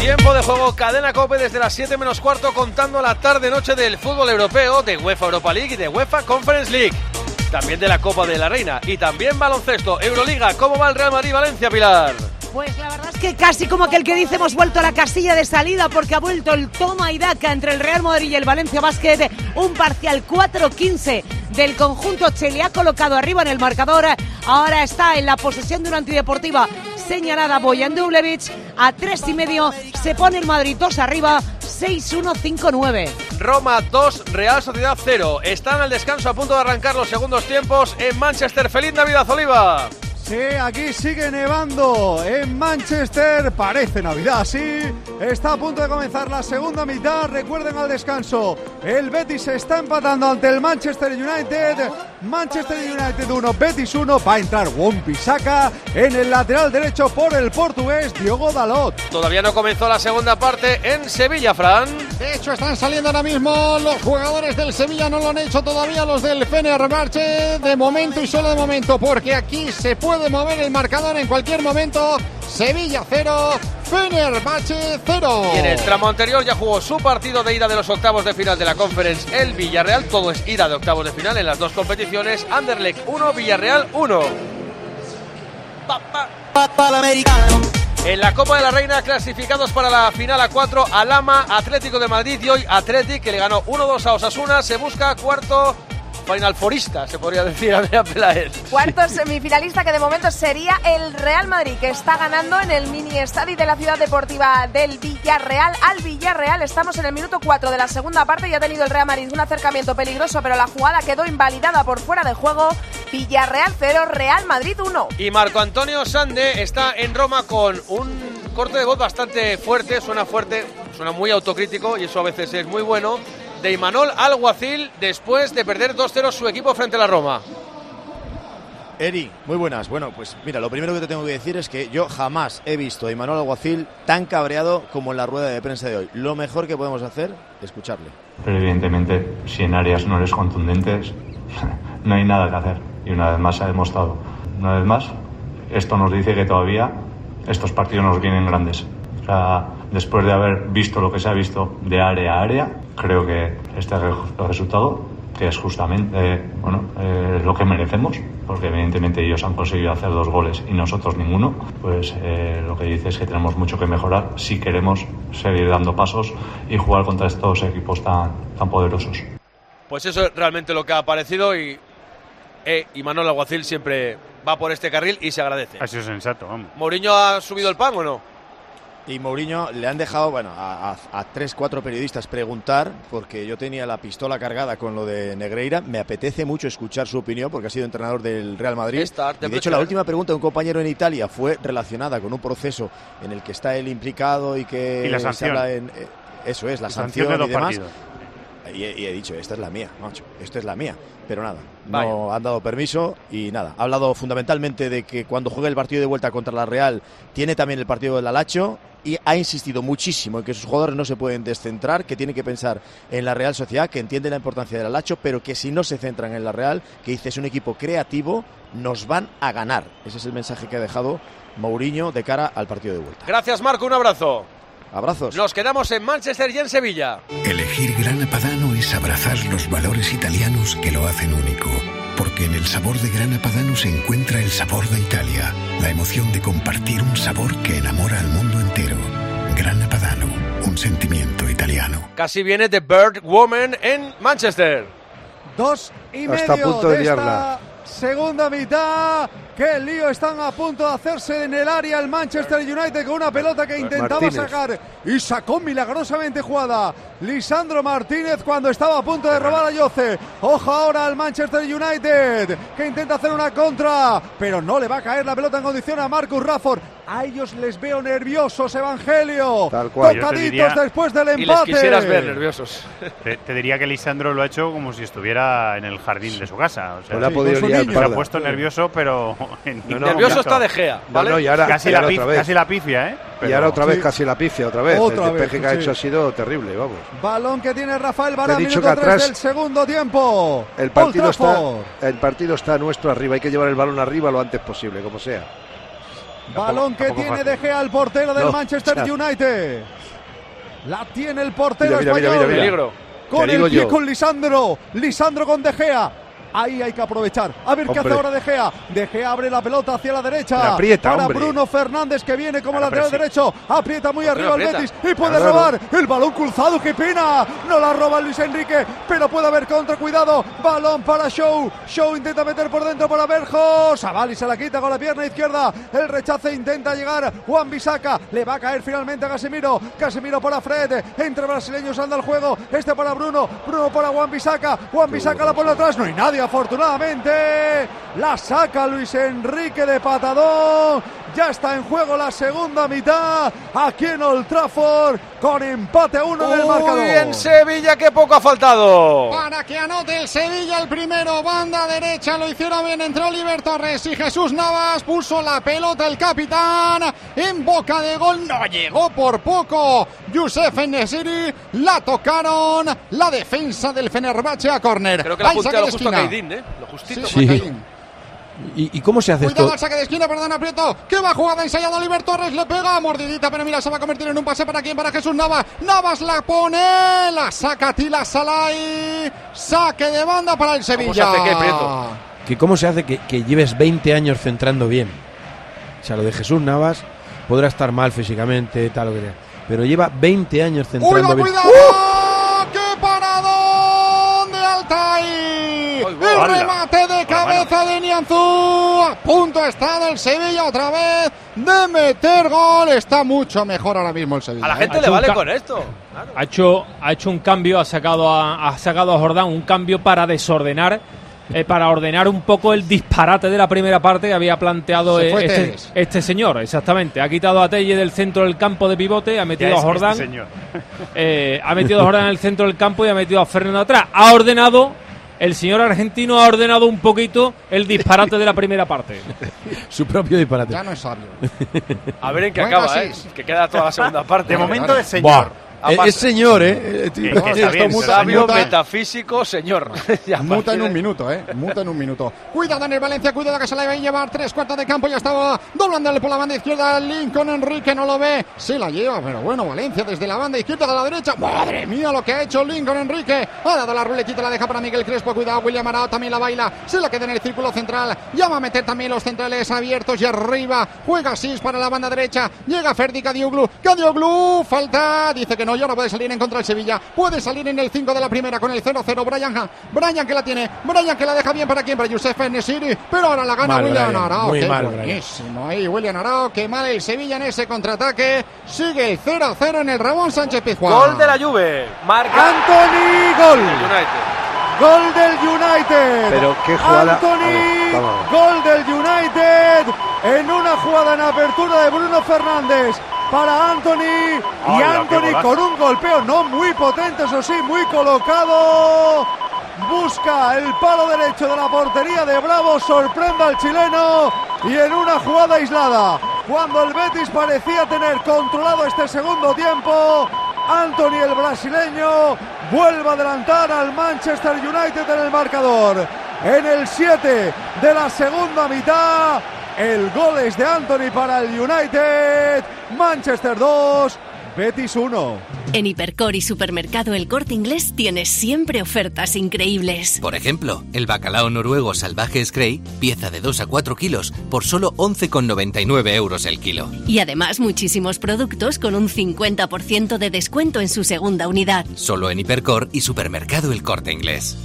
Tiempo de juego, cadena cope desde las 7 menos cuarto contando la tarde-noche del fútbol europeo, de UEFA Europa League y de UEFA Conference League. También de la Copa de la Reina y también baloncesto, Euroliga. ¿Cómo va el Real Madrid-Valencia, Pilar? Pues la verdad es que casi como aquel que dice hemos vuelto a la casilla de salida porque ha vuelto el toma y daca entre el Real Madrid y el Valencia Basket. Un parcial 4-15 del conjunto Chile ha colocado arriba en el marcador. Ahora está en la posesión de una antideportiva señalada Boyan Dublevich. A tres y medio se pone el Madrid 2 arriba. 6-1-5-9. Roma 2, Real Sociedad 0. Están al descanso a punto de arrancar los segundos tiempos en Manchester. ¡Feliz Navidad, Oliva! Sí, aquí sigue nevando en Manchester. Parece Navidad, sí. Está a punto de comenzar la segunda mitad. Recuerden al descanso. El Betis se está empatando ante el Manchester United. Manchester United 1, Betis 1. Va a entrar Wompisaka en el lateral derecho por el portugués Diogo Dalot. Todavía no comenzó la segunda parte en Sevilla, Fran. De hecho, están saliendo ahora mismo los jugadores del Sevilla. No lo han hecho todavía los del Fenerbahce. De momento y solo de momento, porque aquí se puede mover el marcador en cualquier momento. Sevilla 0, Fenerbahce 0. Y en el tramo anterior ya jugó su partido de ida de los octavos de final de la Conference el Villarreal. Todo es ida de octavos de final en las dos competiciones. Anderlecht 1, Villarreal 1. En la Copa de la Reina clasificados para la final a 4 Alama, Atlético de Madrid y hoy Atlético que le ganó 1-2 a Osasuna. Se busca cuarto Final Forista, se podría decir, Andrea Peláez. Cuarto semifinalista que de momento sería el Real Madrid, que está ganando en el mini estadio de la Ciudad Deportiva del Villarreal al Villarreal. Estamos en el minuto 4 de la segunda parte y ha tenido el Real Madrid un acercamiento peligroso, pero la jugada quedó invalidada por fuera de juego. Villarreal 0, Real Madrid 1. Y Marco Antonio Sande está en Roma con un corte de voz bastante fuerte, suena fuerte, suena muy autocrítico y eso a veces es muy bueno de Imanol Alguacil después de perder 2-0 su equipo frente a la Roma. Eri, muy buenas. Bueno, pues mira, lo primero que te tengo que decir es que yo jamás he visto a Imanol Alguacil tan cabreado como en la rueda de prensa de hoy. Lo mejor que podemos hacer, escucharle. Pero evidentemente, si en áreas no eres contundentes, no hay nada que hacer. Y una vez más se ha demostrado. Una vez más, esto nos dice que todavía estos partidos nos vienen grandes. O sea, después de haber visto lo que se ha visto de área a área, creo que este resultado, que es justamente eh, bueno, eh, lo que merecemos, porque evidentemente ellos han conseguido hacer dos goles y nosotros ninguno, pues eh, lo que dice es que tenemos mucho que mejorar si queremos seguir dando pasos y jugar contra estos equipos tan, tan poderosos. Pues eso es realmente lo que ha aparecido y, y Manuel Aguacil siempre va por este carril y se agradece. Ha sido sensato, vamos. ¿Mourinho ha subido el pan o no? Y Mourinho le han dejado bueno, a, a, tres, cuatro periodistas preguntar, porque yo tenía la pistola cargada con lo de Negreira. Me apetece mucho escuchar su opinión, porque ha sido entrenador del Real Madrid. Y de hecho, la última pregunta de un compañero en Italia fue relacionada con un proceso en el que está él implicado y que ¿Y la se habla en. eh, Eso es, la, La sanción, sanción de y los demás. Y he, y he dicho, esta es la mía, macho, esto es la mía. Pero nada, Vaya. no han dado permiso y nada. Ha hablado fundamentalmente de que cuando juegue el partido de vuelta contra la Real, tiene también el partido del Alacho y ha insistido muchísimo en que sus jugadores no se pueden descentrar, que tienen que pensar en la Real Sociedad, que entiende la importancia del Alacho, pero que si no se centran en la Real, que dice es un equipo creativo, nos van a ganar. Ese es el mensaje que ha dejado Mourinho de cara al partido de vuelta. Gracias, Marco. Un abrazo. Abrazos. Nos quedamos en Manchester y en Sevilla. Elegir Grana Padano es abrazar los valores italianos que lo hacen único. Porque en el sabor de Grana Padano se encuentra el sabor de Italia, la emoción de compartir un sabor que enamora al mundo entero. Grana Padano, un sentimiento italiano. Casi viene The Bird Woman en Manchester. Dos y Está a medio punto de de esta segunda mitad. Qué lío están a punto de hacerse en el área el Manchester United con una pelota que intentaba Martínez. sacar y sacó milagrosamente jugada Lisandro Martínez cuando estaba a punto de robar a Yoce. Ojo ahora al Manchester United que intenta hacer una contra, pero no le va a caer la pelota en condición a Marcus Rafford. A ellos les veo nerviosos, Evangelio. Tal cual. Tocaditos diría- después del Y les empate. quisieras ver nerviosos. Te, te diría que Lisandro lo ha hecho como si estuviera en el jardín de su casa. O sea, Pues ha podido se ha puesto nervioso, pero en No, ningún no, Nervioso está De Gea, ¿vale? no, y ahora, Casi, y la ahora otra vez. casi la pifia, ¿eh? Y Pero- ahora otra vez Sí. casi la pifia, otra vez. Otra el vez, despeje que ha hecho ha sido terrible, vamos. Balón que tiene Rafael dicho minuto que 3 atrás del segundo tiempo. El partido, está, el partido está nuestro arriba. Hay que llevar el balón arriba lo antes posible, como sea. Balón que tiene. De Gea, el portero del No, Manchester. United. La tiene el portero Mira, mira, español. mira, mira. Peligro. Con el pie yo. con Lisandro. Lisandro con De Gea. Ahí hay que aprovechar. A ver qué hace ahora De Gea. De Gea abre la pelota hacia la derecha. Aprieta, para hombre. Bruno Fernández que viene como lateral derecho. Aprieta muy ¿Por qué no arriba el? Betis y puede Claro. robar. El balón cruzado, qué pena. No la roba Luis Enrique, pero puede haber contra. Cuidado. Balón para Show. Show intenta meter por dentro para Berjo. Savali se la quita con la pierna izquierda. El rechace intenta llegar. Juan Bisaca. Le va a caer finalmente a Casemiro. Casemiro para Fred. Entre brasileños anda el juego. Este para Bruno. Bruno para Juan Bisaca. Juan Bisaca la pone atrás. No hay nadie, afortunadamente. La saca Luis Enrique de patadón. Ya está en juego la segunda mitad. Aquí en Old Trafford. Con empate a uno en el marcador. Uy, en Sevilla que poco ha faltado. Para que anote el Sevilla el primero, banda derecha, lo hicieron bien entre Oliver Torres y Jesús Navas, puso la pelota el capitán en boca de gol, no llegó por poco. Yusef Enesiri, la tocaron, la defensa del Fenerbahce a córner. Creo que la punta lo justo a esquina. Caidín, ¿eh? Lo justito. Sí, Sí. Caín. ¿Y, y cómo se hace Cuidado esto? al saque de esquina, perdón, aprieto. Que va jugada ensayada Oliver Torres, le pega mordidita, pero mira, se va a convertir en un pase para quién, para Jesús Navas. Navas la pone, la saca Tila Salai. Saque de banda para el Sevilla. se hace qué, Prieto? Que ¿Cómo se hace que, que lleves 20 años centrando bien? O sea, lo de Jesús Navas podrá estar mal físicamente, tal lo que sea. Pero lleva 20 años ¡Uy, centrando va, bien. cuidado! ¡Qué El ¡Hala! remate de cabeza de Nianzú. A punto está del Sevilla otra vez de meter gol. Está mucho mejor ahora mismo el Sevilla. A la ¿eh? gente le vale con esto. Claro. Ha hecho, ha hecho un cambio, ha sacado a, ha sacado a Jordán un cambio para desordenar, eh, para ordenar un poco el disparate de la primera parte que había planteado Se eh, este, este señor, exactamente. Ha quitado a Telle del centro del campo de pivote, ha metido a este Jordán, señor. eh, ha metido a Jordán en el centro del campo y ha metido a Fernando atrás. Ha ordenado, el señor argentino ha ordenado un poquito el disparate de la primera parte. Su propio disparate. Ya no es sabio. A ver en qué acaba, ¿eh? Que queda toda la segunda parte. De momento de señor. Aparte. Es señor, ¿eh? Eh, está bien, muta- Sabio, Muta. metafísico, señor. Muta en un minuto, ¿eh? Muta en un minuto. Cuidado en el Valencia, cuidado que se le va a llevar tres cuartos de campo. Ya estaba doblándole por la banda izquierda. Lincoln Enrique no lo ve. Se la lleva, pero bueno, Valencia desde la banda izquierda a la derecha. Madre mía lo que ha hecho Lincoln Enrique. Ha dado la ruletita, la deja para Miguel Crespo. Cuidado, William Arao también la baila. Se la queda en el círculo central. Llama a meter también los centrales abiertos y arriba. Juega Sis para la banda derecha. Llega Ferdi Cadioglu. Cadioglu, falta. Dice que no, ya no puede salir en contra el Sevilla. Puede salir en el 5 de la primera con el 0-0. Brian, Ha- Brian que la tiene. Brian que la deja bien para quién, para Yusef Nesiri. Pero ahora la gana Mal, William Brian, Arao. muy Qué mal, Brian. buenísimo ahí, William Arao. Qué mal el Sevilla en ese contraataque. Sigue el 0-0 en el Ramón Sánchez Pizjuán. Gol de la Juve. Marca Anthony, gol. Gol del United. Pero qué jugada. Anthony, Vamos, vamos. gol del United en una jugada en apertura de Bruno Fernández para Anthony y Anthony con un golpeo no muy potente, eso sí, muy colocado. Busca el palo derecho de la portería de Bravo, sorprende al chileno y en una jugada aislada, cuando el Betis parecía tener controlado este segundo tiempo, Anthony el brasileño vuelve a adelantar al Manchester United en el marcador. En el 7 de la segunda mitad, el gol es de Anthony para el United. Manchester 2, Betis 1. En Hipercor y Supermercado El Corte Inglés tienes siempre ofertas increíbles. Por ejemplo, el bacalao noruego salvaje Scray, pieza de 2 a 4 kilos, por solo 11,99 euros el kilo. Y además muchísimos productos con un 50% de descuento en su segunda unidad. Solo en Hipercor y Supermercado El Corte Inglés.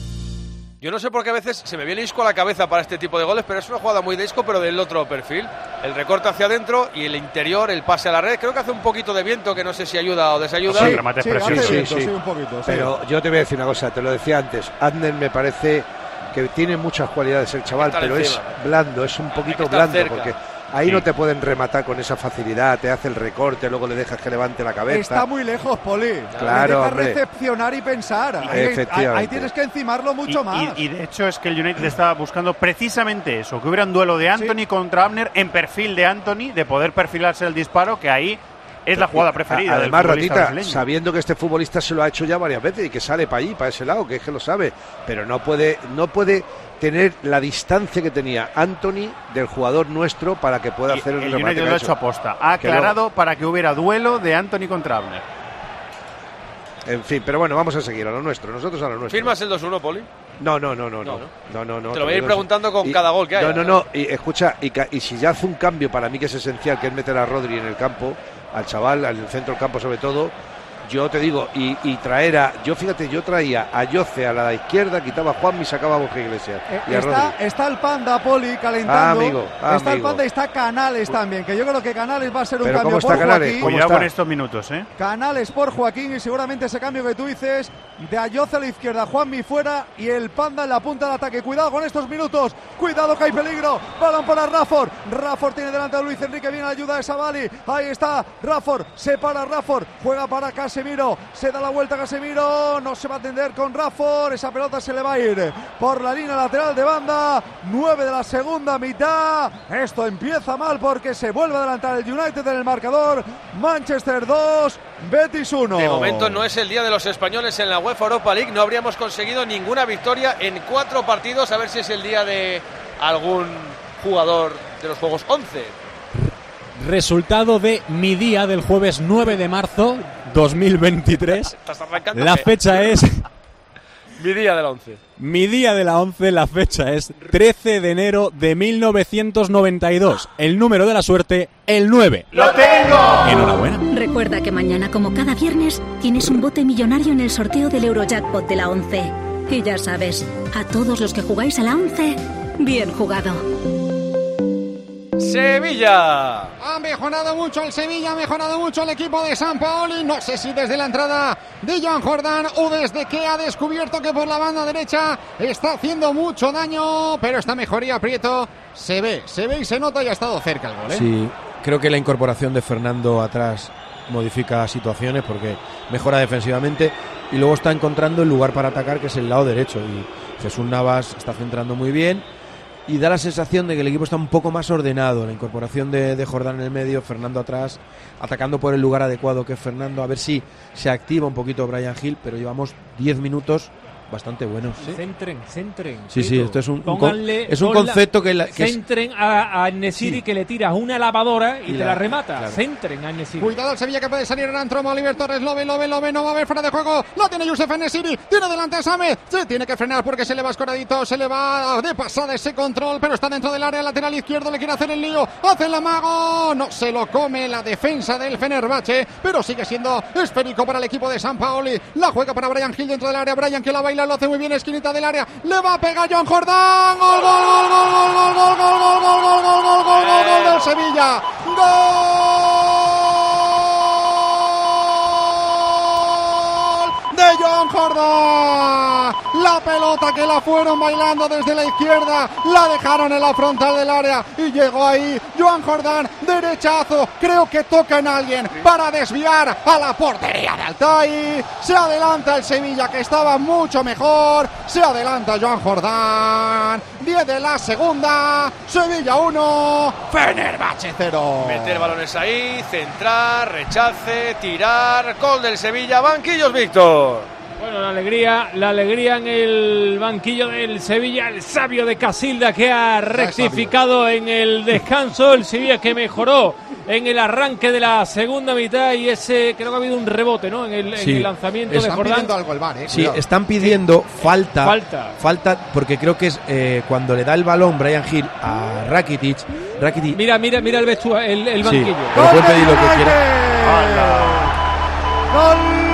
Yo no sé por qué a veces se me viene Isco a la cabeza para este tipo de goles, pero es una jugada muy de Isco, pero del otro perfil. El recorte hacia adentro y el interior, el pase a la red. Creo que hace un poquito de viento que no sé si ayuda o desayuda. Sí, remate sí, hace Sí, viento, sí. sí, un poquito. sí. Pero yo te voy a decir una cosa, te lo decía antes. Adner me parece que tiene muchas cualidades el chaval, pero es blando, es un poquito blando, cerca. porque ahí Sí. no te pueden rematar con esa facilidad, te hace el recorte, luego le dejas que levante la cabeza. Está muy lejos, Poli. Claro, Le recepcionar y pensar. Ahí, ahí- Efectivamente. ahí tienes que encimarlo mucho y, más. y- y de hecho es que el United estaba buscando precisamente eso, que hubiera un duelo de Anthony contra Abner en perfil de Anthony, de poder perfilarse el disparo, que ahí es la jugada preferida. A- del Además, futbolista Ratita, brasileño. sabiendo que este futbolista se lo ha hecho ya varias veces y que sale para allí, para ese lado, que es que lo sabe, pero no puede, no puede tener la distancia que tenía Anthony del jugador nuestro para que pueda Y hacer el, el remate United que lo ha ha hecho aposta. Ha Que luego- aclarado para que hubiera duelo de Anthony contra Abner. En fin, pero bueno, vamos a seguir a lo nuestro, nosotros a lo nuestro. ¿Firmas el 2-1, Poli? No, no, no, no, no. No, No, no, no. Te lo voy a ir preguntando con y- cada gol que haya. No, no, no. Y escucha, y, ca- y si ya hace un cambio para mí que es esencial, que es meter a Rodri en el campo, al chaval, al centro del campo sobre todo, yo te digo, y, y traer a. Yo fíjate, yo traía a Yoce a la izquierda, quitaba a Juan y sacaba a Borja Iglesias. y a Eh, Está, Rodri. está el Panda Poli calentando. Ah, amigo, ah, está el. Panda y está Canales también. Que yo creo que Canales va a ser un Pero cambio ¿cómo está por Canales? Joaquín. ¿Cómo Cuidado está? con estos minutos, ¿eh? Canales por Joaquín y seguramente ese cambio que tú dices de Ayoce a la izquierda, Juanmi fuera y el Panda en la punta del ataque. Cuidado con estos minutos, cuidado que hay peligro. Balón para Rafford. Rafford tiene delante a Luis Enrique, viene la ayuda de Savali. Ahí está Rafford, se para Rafford, juega para Casemiro, se da la vuelta Casemiro, no se va a atender con Rafford, esa pelota se le va a ir por la línea lateral de banda. 9 de la segunda mitad. Esto empieza mal porque se vuelve a adelantar el United en el marcador. Manchester 2, Betis 1. De momento no es el día de los españoles en la UEFA Europa League. No habríamos conseguido ninguna victoria en cuatro partidos. A ver si es el día de algún jugador de los Juegos 11. Resultado de mi día del jueves 9 de marzo 2023. Estás arrancando. La ¿qué? fecha es Mi día del 11. mi día de la 11, la fecha es 13 de enero de 1992. El número de la suerte, el 9. ¡Lo tengo! Enhorabuena. Recuerda que mañana, como cada viernes, tienes un bote millonario en el sorteo del Eurojackpot de la 11. Y ya sabes, a todos los que jugáis a la 11, bien jugado. Sevilla. Ha mejorado mucho el Sevilla, ha mejorado mucho el equipo de San Paoli. No sé si desde la entrada de Joan Jordán o desde que ha descubierto que por la banda derecha está haciendo mucho daño. Pero esta mejoría, Prieto, se ve, se ve y se nota y ha estado cerca el gol. ¿eh? Sí, creo que la incorporación de Fernando atrás modifica situaciones porque mejora defensivamente y luego está encontrando el lugar para atacar que es el lado derecho y Jesús Navas está centrando muy bien y da la sensación de que el equipo está un poco más ordenado. La incorporación de, Jordán en el medio, Fernando atrás, atacando por el lugar adecuado que es Fernando, a ver si se activa un poquito Brian Hill, pero llevamos 10 minutos bastante buenos. ¿sí? Centren, centren. Sí, sí, esto es un- un con- Pónganle- es un concepto que la- que es- Centren a, a Nesiri Sí. que le tiras una lavadora y, Y te la- la remata. claro. Centren a Nesiri. Cuidado el Sevilla que puede salir en Antromo, Oliver Torres, lo ve, lo ve, lo ve, no va a haber fuera de juego, lo tiene Yusef Enesiri, tiene delante a Samed, se tiene que frenar porque se le va escoradito, se le va de pasada ese control, pero está dentro del área lateral izquierdo, le quiere hacer el lío, hace el amago, no se lo come la defensa del Fenerbahce, pero sigue siendo esférico para el equipo de San Paoli, la juega para Brian Hill dentro del área, Brian que la baila, lo hace muy bien, esquinita del área, le va a pegar John Jordán, gol, gol, gol, gol, gol, gol, gol, gol, gol, gol, gol, gol, gol, gol, Sevilla, gol John Jordán. La pelota que la fueron bailando desde la izquierda, la dejaron en la frontal del área y llegó ahí Joan Jordán, derechazo, creo que toca en alguien para desviar a la portería de Altay. Se adelanta el Sevilla que estaba mucho mejor, se adelanta Joan Jordán. 10 de la segunda, Sevilla 1, Fenerbahce 0. Meter balones ahí, centrar, rechace, tirar. Gol del Sevilla. Banquillos, Víctor. Bueno, la alegría, la alegría en el banquillo del Sevilla, el sabio de Casilda que ha rectificado en el descanso, el Sevilla que mejoró en el arranque de la segunda mitad y ese creo que ha habido un rebote, ¿no? En el, en Sí. el lanzamiento Es- de Están Jordán. pidiendo algo el VAR, eh. Sí, Cuidado. están pidiendo falta, Falta. falta, porque creo que es eh, cuando le da el balón Brian Hill a Rakitic, Rakitic Mira, mira, mira el vestuario, el, el Sí, banquillo. pero pueden pedir lo que quieran. del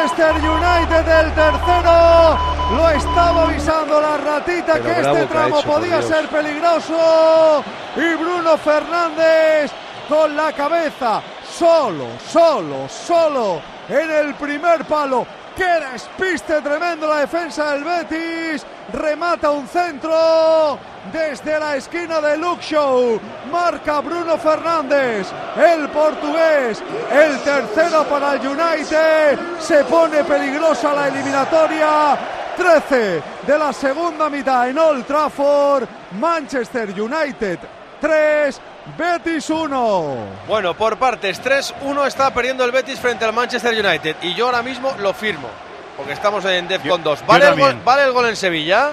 Manchester United del tercero. Lo estaba avisando la ratita Pero que este que tramo hecho, podía ser peligroso. Y Bruno Fernández con la cabeza solo, solo, solo en el primer palo. ¡Qué despiste tremendo la defensa del Betis! Remata un centro desde la esquina de Luke. Marca Bruno Fernández, el portugués. El tercero para el United. Se pone peligrosa la eliminatoria. 13 de la segunda mitad en Old Trafford. Manchester United 3, Betis 1. Bueno, por partes, 3-1 está perdiendo el Betis frente al Manchester United. Y yo ahora mismo lo firmo, porque estamos en Defcon 2. ¿Vale, el gol, ¿Vale el gol en Sevilla?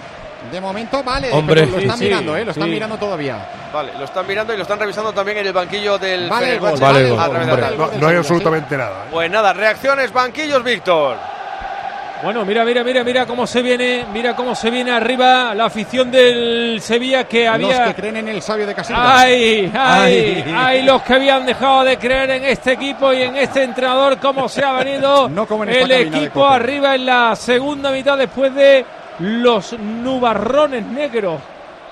De momento vale, Hombre, pero lo están sí, mirando, ¿eh? Lo están sí. mirando todavía. Vale, lo están mirando y lo están revisando también en el banquillo del Vale el gol, vale gol, de. No- No hay absolutamente nada. ¿eh? Pues nada, reacciones, banquillos, Víctor. Bueno, mira, mira, mira, mira cómo se viene, mira cómo se viene arriba la afición del Sevilla que había. Los que creen en el sabio de Casilda. ¡Ay! ¡Ay! Ay. ¡Ay! Los que habían dejado de creer en este equipo y en este entrenador, cómo se ha venido No como en el equipo arriba en la segunda mitad después de los nubarrones negros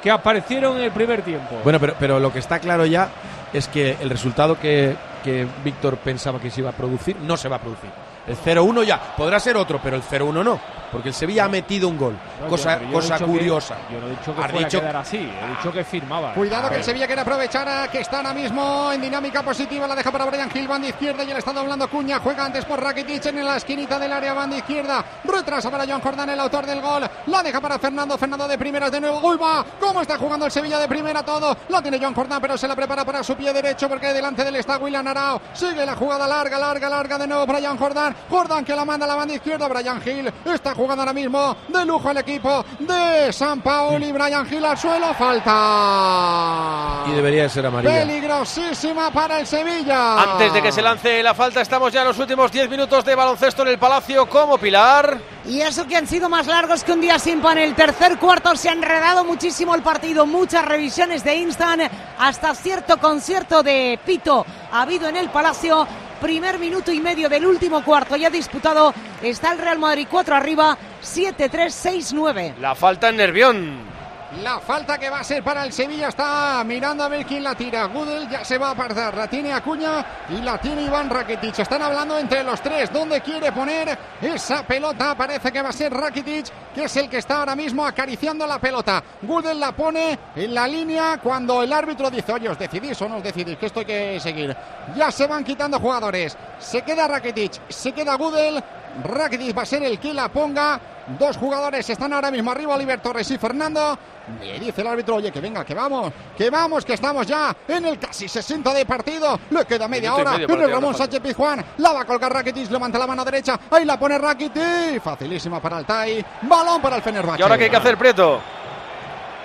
que aparecieron en el primer tiempo. Bueno, pero, pero lo que está claro ya es que el resultado que, que Víctor pensaba que se iba a producir no se va a producir. El 0-1 ya, podrá ser otro, pero el 0-1 no, porque el Sevilla ha metido un gol. No, cosa yo- no dicho que- curiosa. yo no he dicho que Has fuera dicho- quedar así, he dicho que firmaba. Cuidado que el. Sevilla quiere aprovechar a que está ahora mismo en dinámica positiva. La deja para Brian Gil, banda izquierda y le está doblando Cuña. Juega antes por Rakitic en la esquinita del área, banda izquierda. Retrasa para John Jordán, el autor del gol. La deja para Fernando. Fernando de primeras de nuevo. ¡Uy, va! ¿Cómo está jugando el Sevilla de primera todo? La tiene John Jordán, pero se la prepara para su pie derecho porque delante del está William Arao. Sigue la jugada larga, larga, larga de nuevo John Jordán. Jordán que la manda a la banda izquierda. Brian Gil está jugando ahora mismo de lujo el equipo de San Paolo y Brian Gil al suelo. Falta. Y debería de ser amarilla. Peligrosísima para el Sevilla. Antes de que se lance la falta, estamos ya en los últimos 10 minutos de baloncesto en el Palacio. ¿Cómo, Pilar? Y eso que han sido más largos que un día sin pan. El tercer cuarto se ha enredado muchísimo el partido. Muchas revisiones de Instant. Hasta cierto concierto de Pito ha habido en el Palacio. Primer minuto y medio del último cuarto ya disputado. Está el Real Madrid 4 arriba. 7-3, 6-9. La falta en Nervión. La falta que va a ser para el Sevilla está mirando a ver quién la tira. Gudel ya se va a apartar. La tiene Acuña y la tiene Iván Rakitic. Están hablando entre los tres. ¿Dónde quiere poner esa pelota? Parece que va a ser Rakitic, que es el que está ahora mismo acariciando la pelota. Gudel la pone en la línea cuando el árbitro dice, oye, ¿os decidís o no os decidís? Que esto hay que seguir. Ya se van quitando jugadores. Se queda Rakitic, se queda Gudel. Rakitic va a ser el que la ponga. Dos jugadores están ahora mismo arriba, Oliver Torres y Fernando. Le dice el árbitro, oye, que venga, que vamos, que vamos, que estamos ya en el casi 60 de partido. Le queda media Minuto hora. En el Ramón. Sánchez Pizjuán. La va a colgar Rakitic, levanta la mano derecha. Ahí la pone Rakitic. Facilísima para el Tai. Balón para el Fenerbahce. ¿Y ahora qué hay que hacer, Prieto?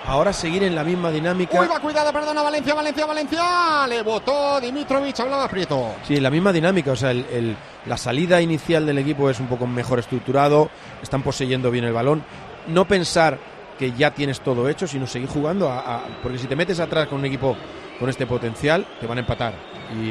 Ahora seguir en la misma dinámica. Uy, va, cuidado, perdona, Valencia, Valencia, Valencia. Le votó Dimitrovic, hablaba Prieto. Sí, la misma dinámica, o sea, el- el- la salida inicial del equipo es un poco mejor estructurado, están poseyendo bien el balón. No pensar que ya tienes todo hecho, sino seguir jugando, a- a- porque si te metes atrás con un equipo con este potencial, te van a empatar. Y,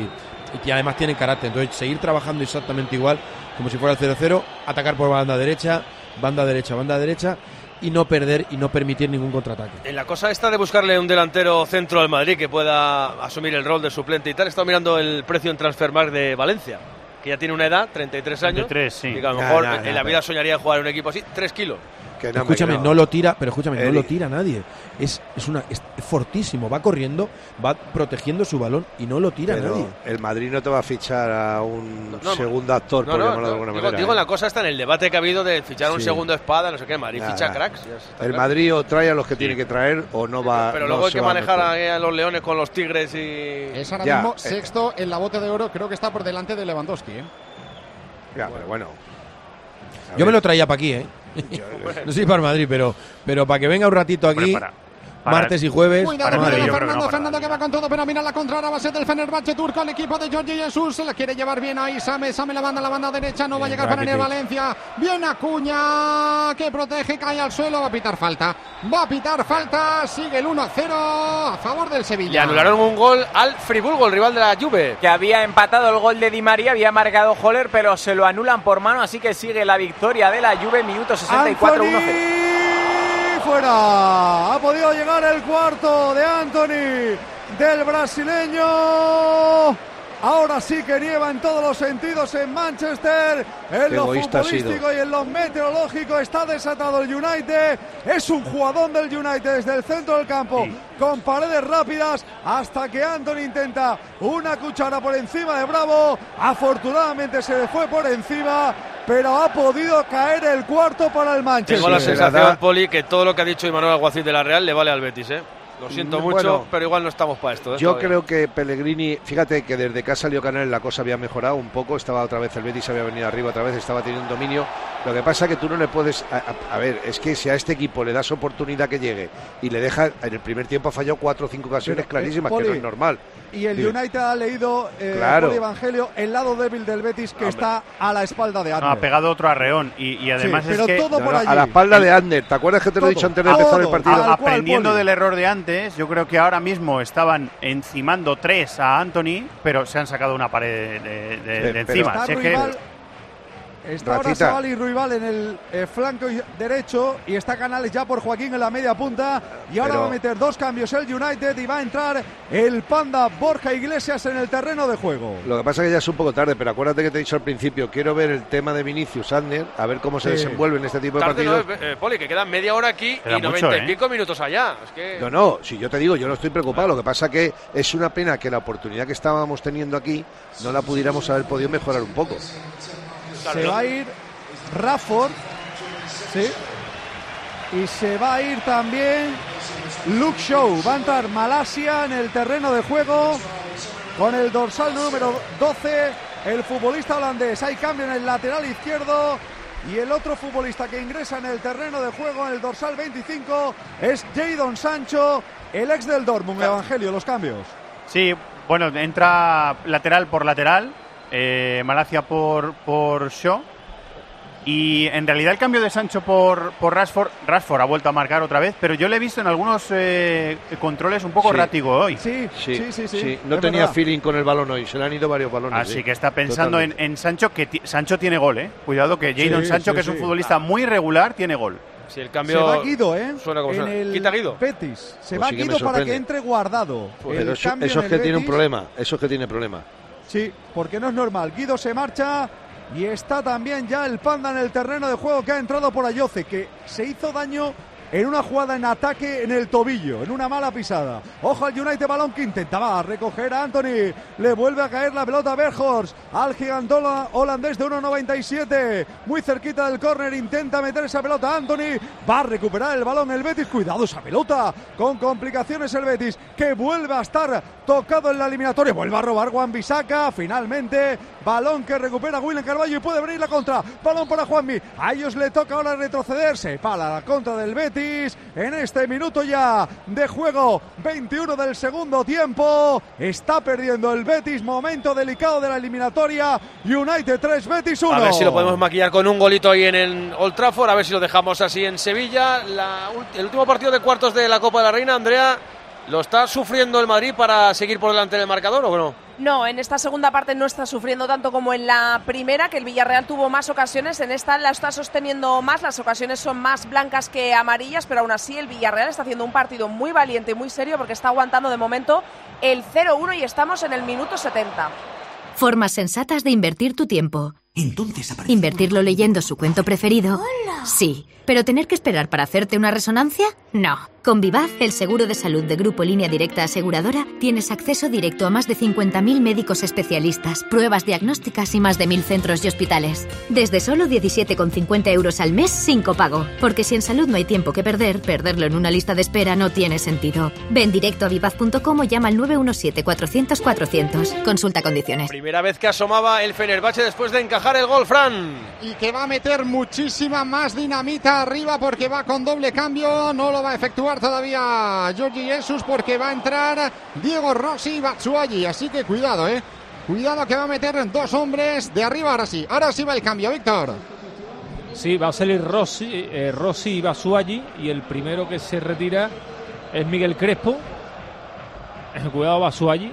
y que además tienen carácter, entonces seguir trabajando exactamente igual, como si fuera el 0-0, atacar por banda derecha, banda derecha, banda derecha, y no perder y no permitir ningún contraataque. En la cosa esta de buscarle un delantero centro al Madrid que pueda asumir el rol de suplente y tal, he estado mirando el precio en Transfermarkt de Valencia, que ya tiene una edad, 33 años. 33, sí. Y que a lo mejor nah, en nah, la vida soñaría jugar en un equipo así, 3 kilos. Que no, escúchame, no. lo tira, pero escúchame, no lo tira nadie. Es, es una es fortísimo, va corriendo, va protegiendo su balón y no lo tira Pero nadie. el Madrid no te va a fichar a un No, segundo actor, No, por no, llamarlo de alguna digo, manera. digo, ¿eh? la cosa está en el debate que ha habido de fichar un Sí. segundo espada, no sé qué, Madrid Nada, ficha cracks. El claro. Madrid o trae a los que tiene que traer o no va. Pero no luego hay que manejar a, a los leones con los tigres y. Es ahora Ya, mismo eh. sexto en la bote de oro. Creo que está por delante de Lewandowski. ¿eh? Ya, pero bueno. Yo me lo traía para aquí, ¿eh? no soy para el Madrid, pero, pero para que venga un ratito aquí, Hombre, para- para- martes y jueves. Cuidado, Para que Fernando, no, Fernando que va con todo, pero mira la contra la base del Fenerbahce turco, el equipo de Jorge Jesús, se la quiere llevar bien ahí, Same, Same la banda, la banda derecha, no va a Bien, llegar para Rakitic. Valencia, bien Acuña, que protege, cae al suelo, va a pitar falta, va a pitar falta, sigue el 1 a 0 a favor del Sevilla. Le anularon un gol al Friburgo, el rival de la Juve. que había empatado el gol de Di María, había marcado Holler, pero se lo anulan por mano, así que sigue la victoria de la Juve, minuto 64, 1-0. Anthony fuera. Ha podido llegar el cuarto de Anthony del brasileño. Ahora sí que nieva en todos los sentidos en Manchester. En lo futbolístico y en lo meteorológico está desatado el United. Es un jugador del United desde el centro del campo con paredes rápidas hasta que Anthony intenta una cuchara por encima de Bravo. Afortunadamente se le fue por encima, pero ha podido caer el cuarto para el Manchester. Tengo la se la sensación, Poli, que todo lo que ha dicho Imanuel Alguacil de la Real le vale al Betis, ¿eh? Lo siento Mm, mucho, bueno. pero igual no estamos para esto. ¿eh? Yo Todavía. creo que Pellegrini, fíjate que desde que ha salido Canales la cosa había mejorado un poco, estaba otra vez el Betis había venido arriba otra vez, estaba teniendo un dominio. Lo que pasa que tú no le puedes a, a- a ver, es que si a este equipo le das oportunidad que llegue y le deja en el primer tiempo ha fallado cuatro o cinco ocasiones Pero, eh, clarísimas, Poli, que no es normal. Y el. United ha leído eh, Claro. Poli Evangelio el lado débil del Betis que Hombre. está a la espalda de No, Adler. ha pegado otro arreón y, y además pero es que todo por allí. a la espalda de Ander, ¿te acuerdas que te lo he dicho antes de empezar el Todo. partido? Aprendiendo Poli. del error de antes, yo creo que ahora mismo estaban encimando tres a Anthony, pero se han sacado una pared de, de- de pero- encima. Está Si es que- está ahora. Sabal y Ruibal en el eh, flanco derecho y está Canales ya por Joaquín en la media punta y ahora Pero- va a meter dos cambios el United y va a entrar el Panda Borja Iglesias en el terreno de juego. Lo que pasa es que ya es un poco tarde, pero acuérdate que te he dicho al principio, quiero ver el tema de Vinicius Ander, a ver cómo se Sí. desenvuelve en este tipo de Tarde no, partidos. eh, Poli, que quedan media hora aquí Queda y noventa y ¿eh? pico minutos allá. Es que... No, no, si yo te digo, yo no estoy preocupado. Lo que pasa que es una pena que la oportunidad que estábamos teniendo aquí no la pudiéramos haber podido mejorar un poco. Se va a ir Rafford. Sí. Y se va a ir también Luke Show. Va a entrar Malasia en el terreno de juego con el dorsal número 12. El futbolista holandés. Hay cambio en el lateral izquierdo. Y el otro futbolista que ingresa en el terreno de juego en el dorsal 25 es Jadon Sancho, el ex del Dortmund. Evangelio, los cambios. Sí, bueno, entra lateral por lateral, eh, Malacia por, por Shaw. Y en realidad el cambio de Sancho por, por Rashford, Rashford ha vuelto a marcar otra vez, pero yo le he visto en algunos eh, controles un poco Sí. rátigo hoy. Sí, Sí, sí, sí. No es tenía verdad. feeling con el balón hoy, se le han ido varios balones. Así sí. que está pensando en, Sancho, que Sancho tiene gol, ¿eh? Cuidado que Jadon Sí, Sancho, sí, que es un sí. futbolista muy regular, tiene gol. Si el Se cambio va Guido, ¿eh? suena como en suena. el Quita Guido. Betis. Se Pues va sí que Guido para que entre guardado. Pero El eso, eso es que tiene un problema, eso es que tiene problema. Sí, porque no es normal. Guido se marcha y está también ya el Panda en el terreno de juego que ha entrado por Ayoce, que se hizo daño en una jugada en ataque en el tobillo, en una mala pisada. Ojo al United balón que intentaba recoger a Anthony. Le vuelve a caer la pelota a Berghorst, al gigantola holandés de 1.97. Muy cerquita del córner, intenta meter esa pelota Anthony. Va a recuperar el balón el Betis. Cuidado esa pelota. Con complicaciones el Betis, que vuelve a estar tocado en la eliminatoria. Vuelve a robar Juan Bisaca. Finalmente, balón que recupera William Carballo y puede venir la contra. Balón para Juanmi. A ellos le toca ahora retrocederse para la contra del Betis. En este minuto ya de juego, 21 del segundo tiempo. Está perdiendo el Betis. Momento delicado de la eliminatoria. United 3, Betis 1. A ver si lo podemos maquillar con un golito ahí en el Old Trafford, a ver si lo dejamos así en Sevilla. El último partido de cuartos de la Copa de la Reina, Andrea, ¿lo está sufriendo el Madrid para seguir por delante del marcador o no? No, en esta segunda parte no está sufriendo tanto como en la primera, que el Villarreal tuvo más ocasiones. En esta la está sosteniendo más, las ocasiones son más blancas que amarillas, pero aún así el Villarreal está haciendo un partido muy valiente y muy serio porque está aguantando de momento el 0-1 y estamos en el minuto 70. Formas sensatas de invertir tu tiempo. Entonces ¿Invertirlo leyendo su cuento preferido? Sí. ¿Pero tener que esperar para hacerte una resonancia? No. Con Vivaz, el seguro de salud de Grupo Línea Directa Aseguradora, tienes acceso directo a más de 50.000 médicos especialistas, pruebas diagnósticas y más de 1.000 centros y hospitales. Desde solo 17,50 euros al mes sin copago. Porque si en salud no hay tiempo que perder, perderlo en una lista de espera no tiene sentido. Ven directo a vivaz.com o llama al 917-400-400. Consulta condiciones. Primera vez que asomaba el Fenerbahce después de encajar el gol, Fran. y que va a meter muchísima más dinamita arriba porque va con doble cambio. No lo va a efectuar todavía Giorgi Jesus porque va a entrar Diego Rossi y Batsuagi. Así que cuidado, eh. Cuidado que va a meter dos hombres de arriba. Ahora sí, ahora sí va el cambio, Víctor. Sí, va a salir Rossi, eh, Rossi y Basualli y el primero que se retira es Miguel Crespo. Eh, Cuidado Basualli.